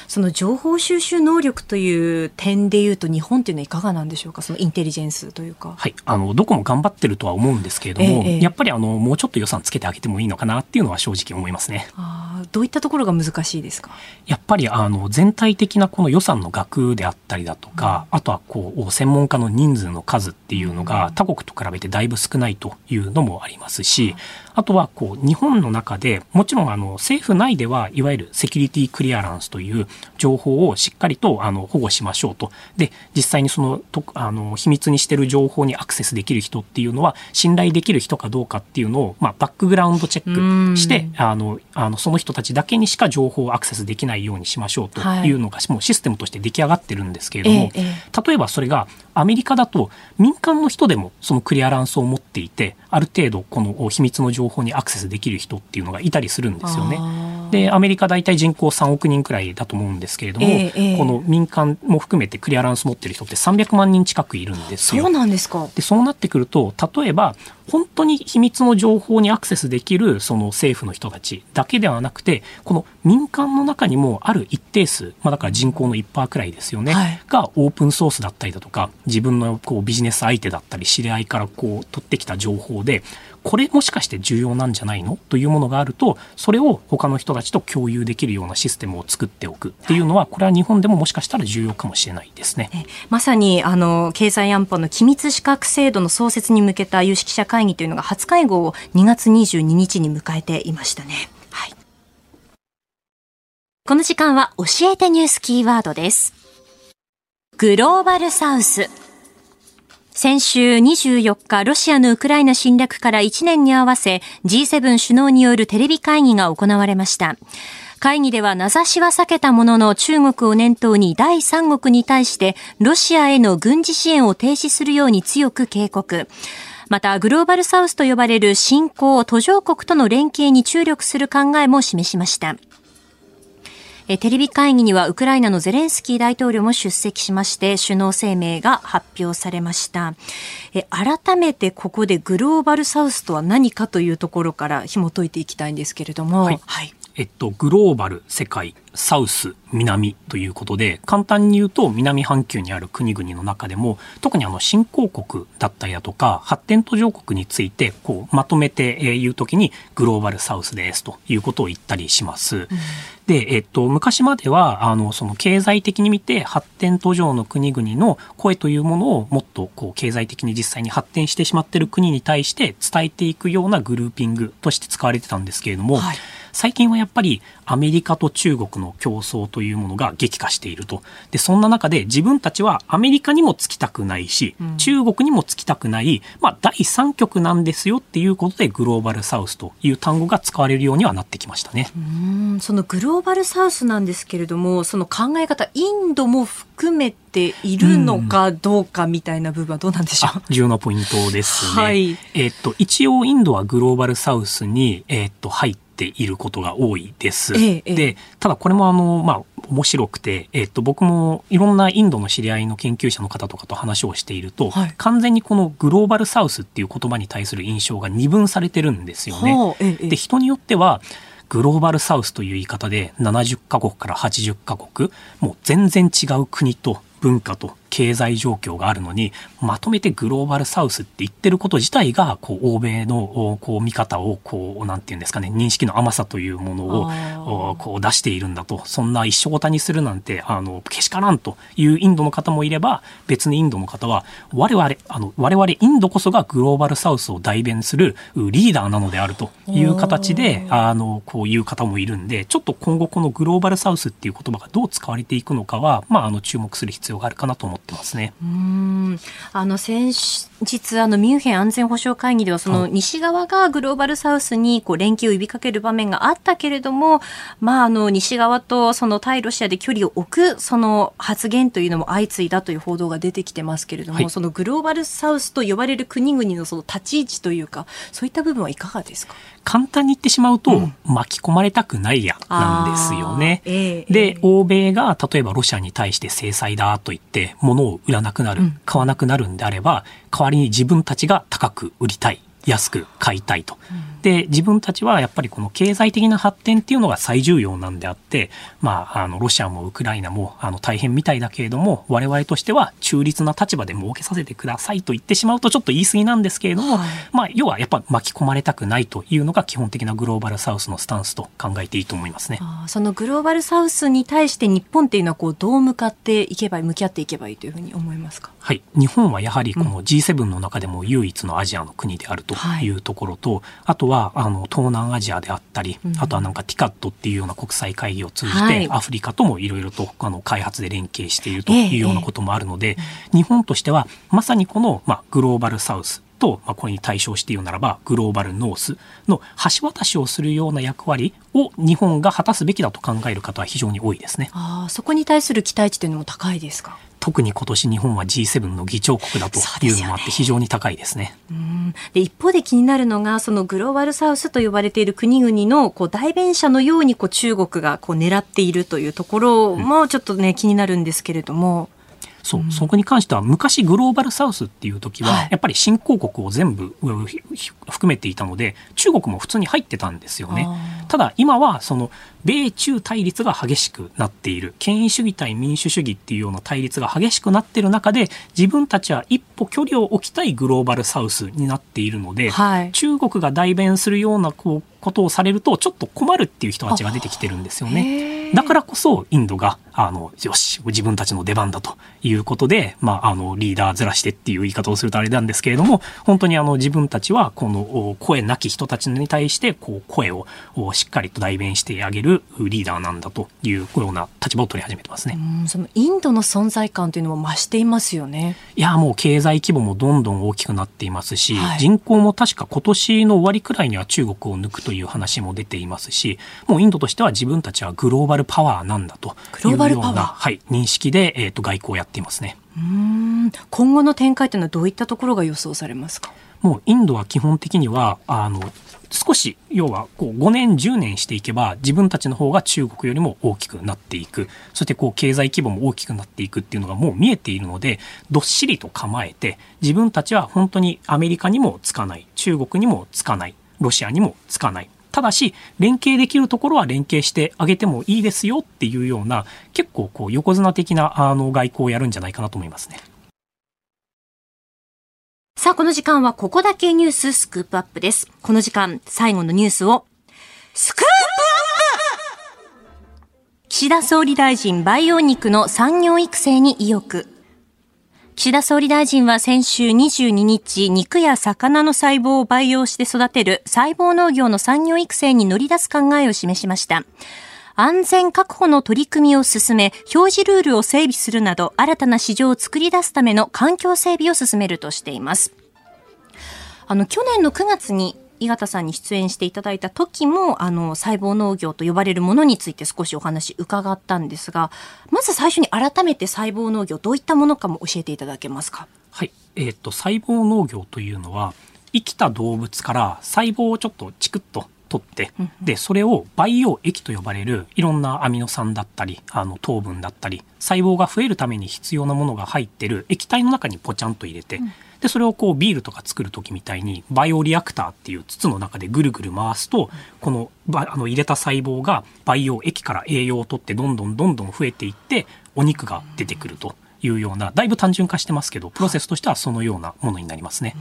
その情報収集能力という点でいうと日本っていうのはいかがなんでしょうか？そのインテリジェンスというか。はい、あのどこも頑張ってるとは思うんですけれども、ええ、やっぱりあのもうちょっと予算つけてあげてもいいのかなっていうのは正直思いますね。あどういったところが難しいですか？やっぱりあの全体的なこの予算の額であったりだとか、うん、あとはこう専門家の人数の数っていうのが他国と比べてだいぶ少ないというのもありますし、あとはこう日本の中でもちろんあの政府内ではいわゆるセキュリティクリアランスという情報をしっかりとあの保護しましょうと。で、実際にそのとあの秘密にしてる情報にアクセスできる人っていうのは信頼できる人かどうかっていうのを、まあ、バックグラウンドチェックして、あのあのその人たちだけにしか情報をアクセスできないようにしましょうとい。うのが、はい、もうシステムとして出来上がってるんですけれども、ええ、例えばそれがアメリカだと民間の人でもそのクリアランスを持っていてある程度この秘密の情報にアクセスできる人っていうのがいたりするんですよね。でアメリカ大体人口3億人くらいだと思うんですけれども、えー、この民間も含めてクリアランス持ってる人って300万人近くいるんですよ。そうなんですかでそうなってくると例えば本当に秘密の情報にアクセスできるその政府の人たちだけではなくてこの民間の中にもある一定数、まあ、だから人口の1%くらいですよね、はい、がオープンソースだったりだとか自分のこうビジネス相手だったり知り合いからこう取ってきた情報でこれもしかして重要なんじゃないの？というものがあるとそれを他の人たちと共有できるようなシステムを作っておくっていうのはこれは日本でももしかしたら重要かもしれないですね。まさにあの経済安保の機密資格制度の創設に向けた有識者会議というのが初会合を2月22日に迎えていましたね。はい。この時間は教えてニュースキーワードです。グローバルサウス。先週24日、ロシアのウクライナ侵略から1年に合わせ G7 首脳によるテレビ会議が行われました。会議では名指しは避けたものの中国を念頭に第三国に対してロシアへの軍事支援を停止するように強く警告。また、グローバルサウスと呼ばれる新興途上国との連携に注力する考えも示しました。えテレビ会議にはウクライナのゼレンスキー大統領も出席しまして首脳声明が発表されました。え改めてここでグローバルサウスとは何かというところから紐解いていきたいんですけれども、はい、はいえっと、グローバル、世界、サウス、南ということで、簡単に言うと南半球にある国々の中でも、特にあの新興国だったりだとか、発展途上国について、こう、まとめて言うときに、グローバルサウスですということを言ったりします。うん、で、えっと、昔までは、あの、その経済的に見て発展途上の国々の声というものをもっとこう、経済的に実際に発展してしまっている国に対して伝えていくようなグルーピングとして使われてたんですけれども、はい最近はやっぱりアメリカと中国の競争というものが激化していると。で、そんな中で自分たちはアメリカにもつきたくないし、うん、中国にもつきたくない、まあ、第三極なんですよっていうことでグローバルサウスという単語が使われるようにはなってきましたね。うんそのグローバルサウスなんですけれども、その考え方、インドも含めているのかどうかみたいな部分はどうなんでしょう、重要なポイントですね。はい、えっと、一応インドはグローバルサウスに、えっと、入ってていることが多いです。ええ、で、ただこれもあの、まあ、面白くて、えっと、僕もいろんなインドの知り合いの研究者の方とかと話をしていると、はい、完全にこのグローバルサウスっていう言葉に対する印象が二分されてるんですよね。え、で、人によっては、グローバルサウスという言い方で70カ国から80カ国、もう全然違う国と文化と経済状況があるのに、まとめてグローバルサウスって言ってること自体が、こう、欧米の、こう、見方を、こう、なんていうんですかね、認識の甘さというものを、こう、出しているんだと、そんな一緒ごたにするなんて、あの、けしからんというインドの方もいれば、別にインドの方は、我々、あの、我々インドこそがグローバルサウスを代弁するリーダーなのであるという形で、あの、こういう方もいるんで、ちょっと今後このグローバルサウスっていう言葉がどう使われていくのかは、まあ、あの、注目する必要があるかなと思ってますね。うん。あの先日あのミュンヘン安全保障会議ではその西側がグローバルサウスにこう連携を呼びかける場面があったけれども、まあ、あの西側とその対ロシアで距離を置くその発言というのも相次いだという報道が出てきてますけれども、はい、そのグローバルサウスと呼ばれる国々のその立ち位置というかそういった部分はいかがですか？簡単に言ってしまうと、うん、巻き込まれたくないやなんですよね。えー、で、えー、欧米が例えばロシアに対して制裁だと言って物を売らなくなる、うん、買わなくなるんであれば代わりに自分たちが高く売りたい安く買いたいと。で、自分たちはやっぱりこの経済的な発展っていうのが最重要なんであって、まあ、あの、ロシアもウクライナも、あの、大変みたいだけれども、我々としては中立な立場で設けさせてくださいと言ってしまうとちょっと言い過ぎなんですけれども、はい、まあ、要はやっぱ巻き込まれたくないというのが基本的なグローバルサウスのスタンスと考えていいと思いますね。そのグローバルサウスに対して日本っていうのはこう、どう向かっていけば、向き合っていけばいいというふうに思いますか？はい。日本はやはりこの G7 の中でも唯一のアジアの国であるとい。うところと、はい、あとは、あの、東南アジアであったり、うん、あとはなんかティカットっていうような国際会議を通じて、はい、アフリカともいろいろとあの開発で連携しているというようなこともあるので、ええ、日本としてはまさにこの、まあ、グローバルサウスと、まあ、これに対象して言うならばグローバルノースの橋渡しをするような役割を日本が果たすべきだと考える方は非常に多いですね。あそこに対する期待値というのも高いですか？特に今年日本は G7 の議長国だというのもあって非常に高いですね。で、一方で気になるのがそのグローバルサウスと呼ばれている国々のこう代弁者のようにこう中国がこう狙っているというところもちょっとね、うん、気になるんですけれども。そう、うん、そこに関しては昔グローバルサウスっていう時は、やっぱり新興国を全部含めていたので中国も普通に入ってたんですよね。ただ今はその米中対立が激しくなっている。権威主義対民主主義っていうような対立が激しくなっている中で自分たちは一歩距離を置きたいグローバルサウスになっているので、はい、中国が代弁するようなこうことをされるとちょっと困るっていう人たちが出てきてるんですよね。だからこそインドがあのよし自分たちの出番だということで、まあ、あのリーダーずらしてっていう言い方をするとあれなんですけれども本当にあの自分たちはこの声なき人たちに対してこう声をしっかりと代弁してあげるリーダーなんだというような立場を取り始めてますね。そのインドの存在感というのも増していますよね。いやもう経済規模もどんどん大きくなっていますし、はい、人口も確か今年の終わりくらいには中国を抜くという話も出ていますしもうインドとしては自分たちはグローバルパワーなんだというような、はい、認識で、えーと、外交をやっていますね。うん今後の展開というのはどういったところが予想されますか？もうインドは基本的にはあの少し要はこう5年10年していけば自分たちの方が中国よりも大きくなっていくそしてこう経済規模も大きくなっていくっていうのがもう見えているのでどっしりと構えて自分たちは本当にアメリカにもつかない中国にもつかないロシアにもつかないただし、連携できるところは連携してあげてもいいですよっていうような、結構こう横綱的なあの外交をやるんじゃないかなと思いますね。さあ、この時間はここだけニューススクープアップです。この時間、最後のニュースを、スクープアップ岸田総理大臣培養肉の産業育成に意欲。岸田総理大臣は先週22日、肉や魚の細胞を培養して育てる細胞農業の産業育成に乗り出す考えを示しました。安全確保の取り組みを進め、表示ルールを整備するなど、新たな市場を作り出すための環境整備を進めるとしています。あの、去年の9月に井形さんに出演していただいた時もあの細胞農業と呼ばれるものについて少しお話伺ったんですがまず最初に改めて細胞農業どういったものかも教えていただけますか？はい、えーと、細胞農業というのは生きた動物から細胞をちょっとチクッと取って、でそれを培養液と呼ばれるいろんなアミノ酸だったりあの糖分だったり細胞が増えるために必要なものが入ってる液体の中にポチャンと入れて、でそれをこうビールとか作る時みたいにバイオリアクターっていう筒の中でぐるぐる回すとこのあの入れた細胞が培養液から栄養を取ってどんどんどんどん増えていってお肉が出てくるというようなだいぶ単純化してますけどプロセスとしてはそのようなものになりますね。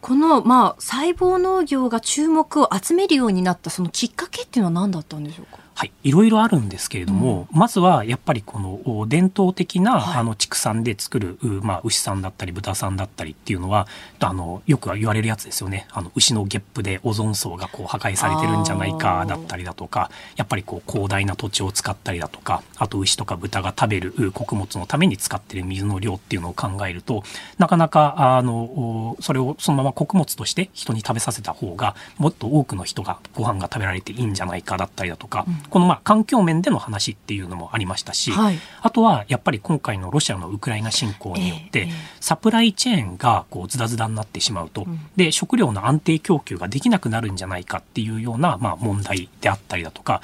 この、まあ、細胞農業が注目を集めるようになったそのきっかけっていうのは何だったんでしょうか？はい、いろいろあるんですけれども、うん、まずはやっぱりこの伝統的な、はい、あの畜産で作る、まあ、牛さんだったり豚さんだったりっていうのはあのよく言われるやつですよね。あの牛のゲップでオゾン層がこう破壊されてるんじゃないかだったりだとかやっぱりこう広大な土地を使ったりだとかあと牛とか豚が食べる穀物のために使ってる水の量っていうのを考えるとなかなかあのそれをそのまま穀物として人に食べさせた方がもっと多くの人がご飯が食べられていいんじゃないかだったりだとか、うん、このまあ環境面での話っていうのもありましたし、はい、あとはやっぱり今回のロシアのウクライナ侵攻によって、サプライチェーンがこうズダズダになってしまうと、うん、で食料の安定供給ができなくなるんじゃないかっていうような、まあ、問題であったりだとか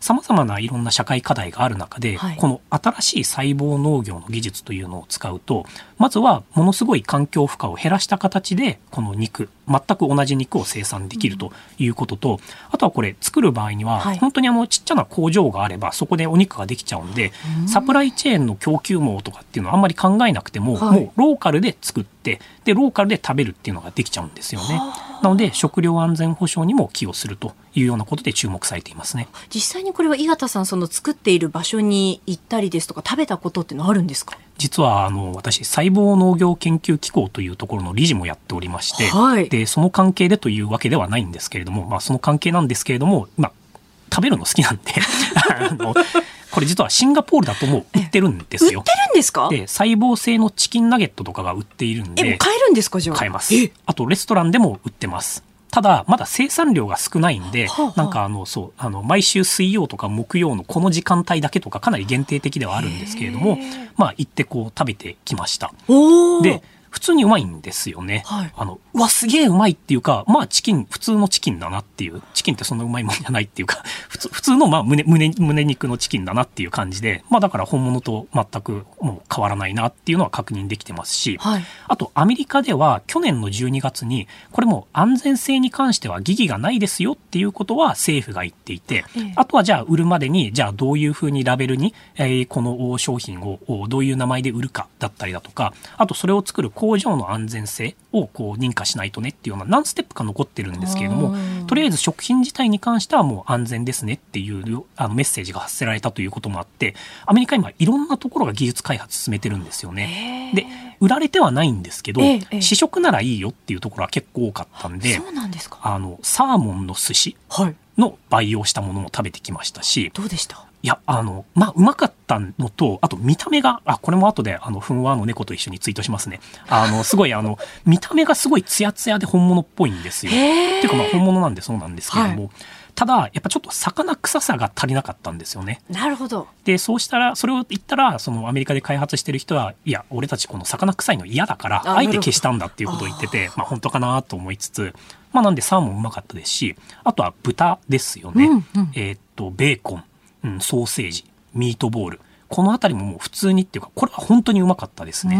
さまざ、まないろんな社会課題がある中で、はい、この新しい細胞農業の技術というのを使うとまずはものすごい環境負荷を減らした形でこの肉全く同じ肉を生産できるということと、うん、あとはこれ作る場合には、本当にあのちっちゃな工場があればそこでお肉ができちゃうんで、うん、サプライチェーンの供給網とかっていうのはあんまり考えなくても、はい、もうローカルで作ってでローカルで食べるっていうのができちゃうんですよね。なので食料安全保障にも寄与するというようなことで注目されていますね。実際にこれは井形さんその作っている場所に行ったりですとか食べたことってのあるんですか？実はあの私細胞農業研究機構というところの理事もやっておりまして、はい、でその関係でというわけではないんですけれども、まあ、その関係なんですけれども、まあ、食べるの好きなんであのこれ実はシンガポールだともう売ってるんですよ。売ってるんですか？で、細胞性のチキンナゲットとかが売っているんで。え、買えるんですかじゃあ？買えます。あとレストランでも売ってます。ただ、まだ生産量が少ないんで、はあはあ、なんかあの、そう、あの、毎週水曜とか木曜のこの時間帯だけとかかなり限定的ではあるんですけれども、まあ行ってこう食べてきました。で、普通にうまいんですよね。はい、あの、うわ、すげえうまいっていうか、まあチキン、普通のチキンだなっていう、チキンってそんなうまいもんじゃないっていうか、普通、普通のまあ胸、胸、胸肉のチキンだなっていう感じで、まあだから本物と全くもう変わらないなっていうのは確認できてますし、はい、あとアメリカでは去年の12月に、これも安全性に関しては疑義がないですよっていうことは政府が言っていて、ええ、あとはじゃあ売るまでに、じゃあどういうふうにラベルに、えー、この商品をどういう名前で売るかだったりだとか、あとそれを作る工場の安全性をこう認可しないとねっていうような何ステップか残ってるんですけれどもとりあえず食品自体に関してはもう安全ですねっていうあのメッセージが発せられたということもあってアメリカ今いろんなところが技術開発進めてるんですよね。で売られてはないんですけど、ええ、試食ならいいよっていうところは結構多かったんでそうなんですか。あのサーモンの寿司の培養したものも食べてきましたし、どうでした？いや、あの、まあ、うまかったのと、あと見た目が、あ、これも後で、あの、ふんわの猫と一緒にツイートしますね。あの、すごい、あの、見た目がすごいツヤツヤで本物っぽいんですよ。っていうか、まあ、本物なんでそうなんですけれども、はい、ただ、やっぱちょっと魚臭さが足りなかったんですよね。なるほど。で、そうしたら、それを言ったら、そのアメリカで開発してる人は、いや、俺たちこの魚臭いの嫌だから、あえて消したんだっていうことを言ってて、まあ、本当かなと思いつつ、まあ、なんでサーモンうまかったですし、あとは豚ですよね。うんうん、えっと、ベーコン、うん、ソーセージ、ミートボール。この辺りももう普通にっていうか、これは本当にうまかったですね。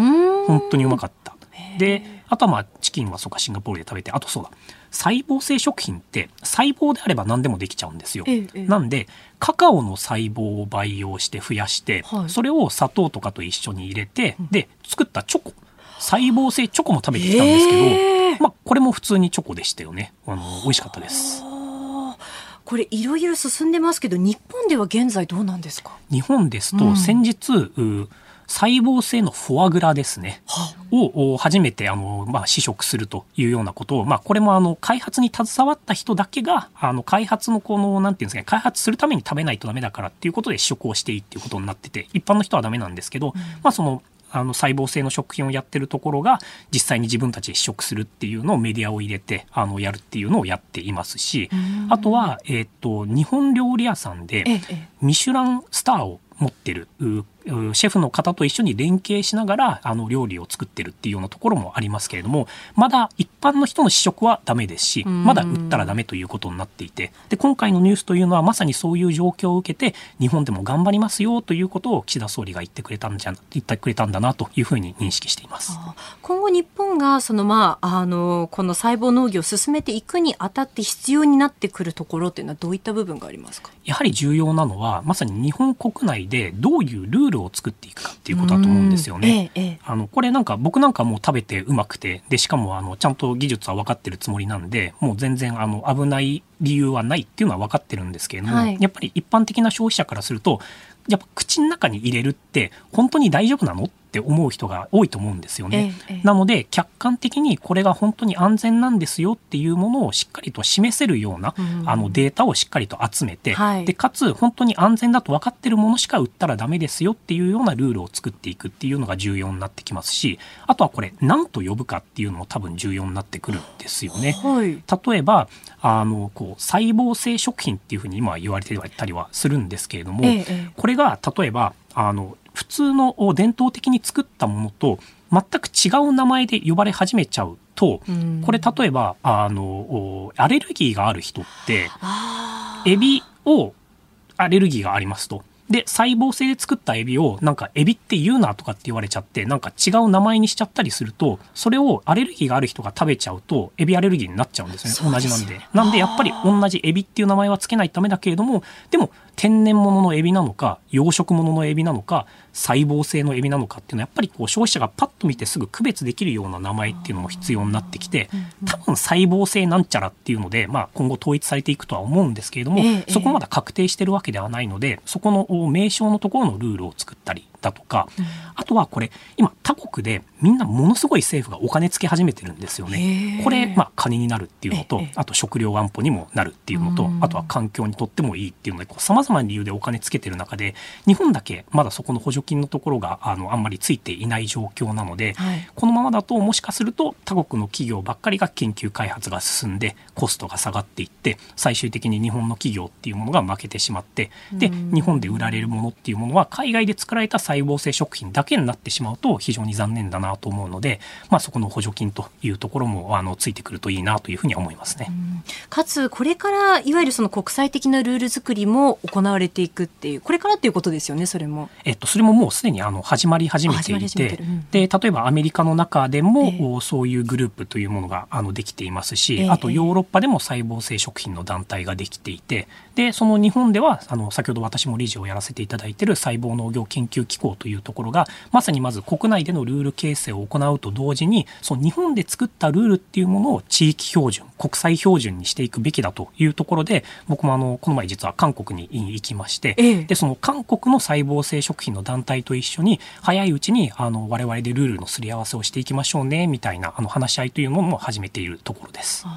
本当にうまかった。で、あとはまあチキンはそうかシンガポールで食べて、あとそうだ、細胞性食品って細胞であれば何でもできちゃうんですよ。ええ、なんで、カカオの細胞を培養して増やして、はい、それを砂糖とかと一緒に入れて、で、作ったチョコ。細胞性チョコも食べてきたんですけど、えー、まあこれも普通にチョコでしたよね。あの、美味しかったです。これいろいろ進んでますけど日本では現在どうなんですか？日本ですと先日、うん、細胞性のフォアグラですね、を初めてあの、まあ、試食するというようなことを、まあ、これもあの開発に携わった人だけがあの開発のこのなんていうんですかね開発するために食べないとダメだからっていうことで試食をしていいっていうことになってて一般の人はダメなんですけど、うん、まあ、そのあの細胞性の食品をやってるところが実際に自分たちで試食するっていうのをメディアを入れてあのやるっていうのをやっていますしあとは、えーと、日本料理屋さんでミシュランスターを持ってるシェフの方と一緒に連携しながらあの料理を作ってるっていうようなところもありますけれどもまだ一般の人の試食はダメですしまだ売ったらダメということになっていてで今回のニュースというのはまさにそういう状況を受けて日本でも頑張りますよということを岸田総理が言ってくれたんじゃ言ってくれたんだなというふうに認識しています。今後日本がその、まあ、あのこの細胞農業を進めていくにあたって必要になってくるところっていうのはどういった部分がありますか？やはり重要なのはまさに日本国内でどういうルーールを作っていくかっていうことだと思うんですよね。ええええ。あのこれなんか僕なんかもう食べてうまくてでしかもあのちゃんと技術は分かってるつもりなんでもう全然あの危ない理由はないっていうのは分かってるんですけれども、はい。やっぱり一般的な消費者からするとやっぱ口の中に入れるって本当に大丈夫なのって思う人が多いと思うんですよね。なので客観的にこれが本当に安全なんですよっていうものをしっかりと示せるような、うんあのデータをしっかりと集めて、はいでかつ本当に安全だと分かってるものしか売ったらダメですよっていうようなルールを作っていくっていうのが重要になってきますしあとはこれ何と呼ぶかっていうのも多分重要になってくるんですよね。はい。例えばあのこう細胞性食品っていうふうに今は言われてたりはするんですけれども、これが例えばあの普通のお伝統的に作ったものと全く違う名前で呼ばれ始めちゃうと、うんこれ例えばあのおアレルギーがある人ってあエビをアレルギーがありますと。で、細胞性で作ったエビを、なんか、エビって言うなとかって言われちゃって、なんか違う名前にしちゃったりすると、それをアレルギーがある人が食べちゃうと、エビアレルギーになっちゃうんですよね。同じなんで。なんで、やっぱり同じエビっていう名前はつけないとダメだけれども、でも、天然物のエビなのか、養殖物のエビなのか、細胞性のエビなのかっていうのは、やっぱりこう消費者がパッと見てすぐ区別できるような名前っていうのも必要になってきて、多分細胞性なんちゃらっていうので、まあ今後統一されていくとは思うんですけれども、ええそこまだ確定してるわけではないので、そこのお名称のところのルールを作ったりだとか、あとはこれ、今他国でみんなものすごい政府がお金つけ始めてるんですよへねえ。これ、まあ金になるっていうのとええ、あと食料安保にもなるっていうのとうん、あとは環境にとってもいいっていうので、こう様々な理由でお金つけてる中で、日本だけまだそこの補助金のところがあのあんまりついていない状況なので、はい。このままだともしかすると他国の企業ばっかりが研究開発が進んでコストが下がっていって最終的に日本の企業っていうものが負けてしまってでうん。日本で売られるものっていうものは海外で作られた細胞性食品だけになってしまうと非常に残念だなと思うので、まあ、そこの補助金というところもあのついてくるといいなというふうには思いますね。かつこれからいわゆるその国際的なルール作りも行われていくっていうこれからっていうことですよねそれも。えっと、それももうすでにあの始まり始めていてうん。で例えばアメリカの中でも、えそういうグループというものがあのできていますし、ええ。あとヨーロッパでも細胞性食品の団体ができていてでその日本ではあの先ほど私も理事をやらせていただいている細胞農業研究機構というところがまさにまず国内でのルール形成を行うと同時にその日本で作ったルールっていうものを地域標準国際標準にしていくべきだというところで僕もあのこの前実は韓国に行きまして、ええ。でその韓国の細胞性食品の団体と一緒に早いうちにあの我々でルールのすり合わせをしていきましょうねみたいなあの話し合いというものも始めているところです。ちょ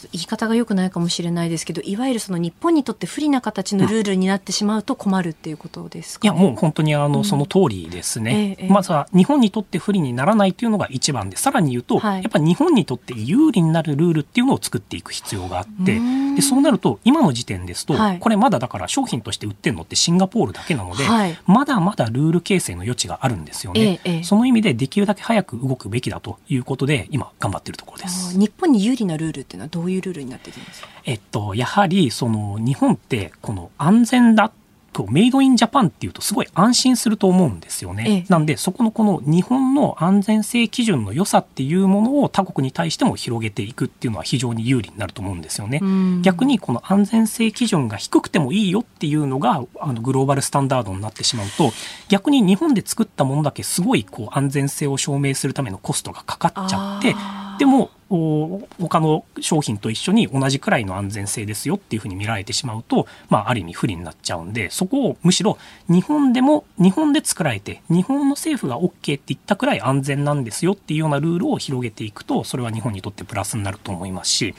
っと言い方が良くないかもしれないですけどいわゆるその日本にとって不利な形のルールになってしまうと困るっていうことですか、いやもう本当にあのその通りですね、ええまずは日本にとって不利にならないというのが一番でさらに言うと、はい。やっぱり日本にとって有利になるルールっていうのを作っていく必要があってでそうなると今の時点ですと、はい。これまだだから商品として売ってるのってシンガポールだけなので、はい。まだまだルール形成の余地があるんですよね、えその意味でできるだけ早く動くべきだということで今頑張っているところです。日本に有利なルールっていうのはどういうルールになっていきますか？えっと、やはりその日本ってこの安全だとメイドインジャパンっていうとすごい安心すると思うんですよね。ええなんでそこのこの日本の安全性基準の良さっていうものを他国に対しても広げていくっていうのは非常に有利になると思うんですよね。逆にこの安全性基準が低くてもいいよっていうのがあのグローバルスタンダードになってしまうと逆に日本で作ったものだけすごいこう安全性を証明するためのコストがかかっちゃってでもお他の商品と一緒に同じくらいの安全性ですよっていうふうに見られてしまうと、まあ、ある意味不利になっちゃうんでそこをむしろ日本でも日本で作られて日本の政府が OK って言ったくらい安全なんですよっていうようなルールを広げていくとそれは日本にとってプラスになると思いますし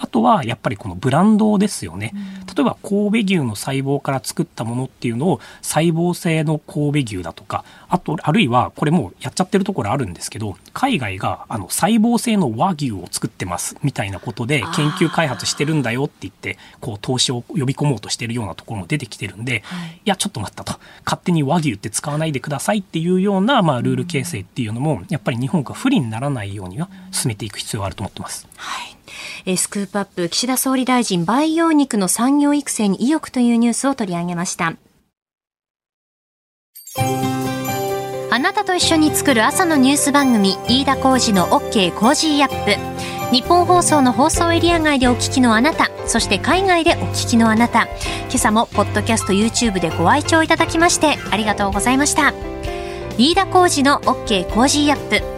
あとはやっぱりこのブランドですよね。例えば神戸牛の細胞から作ったものっていうのを細胞性の神戸牛だとか、あと、あるいはこれもうやっちゃってるところあるんですけど、海外があの細胞性の和牛を作ってますみたいなことで研究開発してるんだよって言って、こう投資を呼び込もうとしてるようなところも出てきてるんで、はいいや、ちょっと待ったと。勝手に和牛って使わないでくださいっていうような、まあ、ルール形成っていうのも、やっぱり日本が不利にならないようには進めていく必要があると思ってます。はい。えスクープアップ、岸田総理大臣、培養肉の産業育成に意欲というニュースを取り上げました。あなたと一緒に作る朝のニュース番組、飯田浩二の OK Cozy Up。ニッポン放送の放送エリア外でお聞きのあなたそして海外でお聞きのあなた今朝もポッドキャスト YouTube でご愛聴いただきましてありがとうございました飯田浩二の OK コージーアップ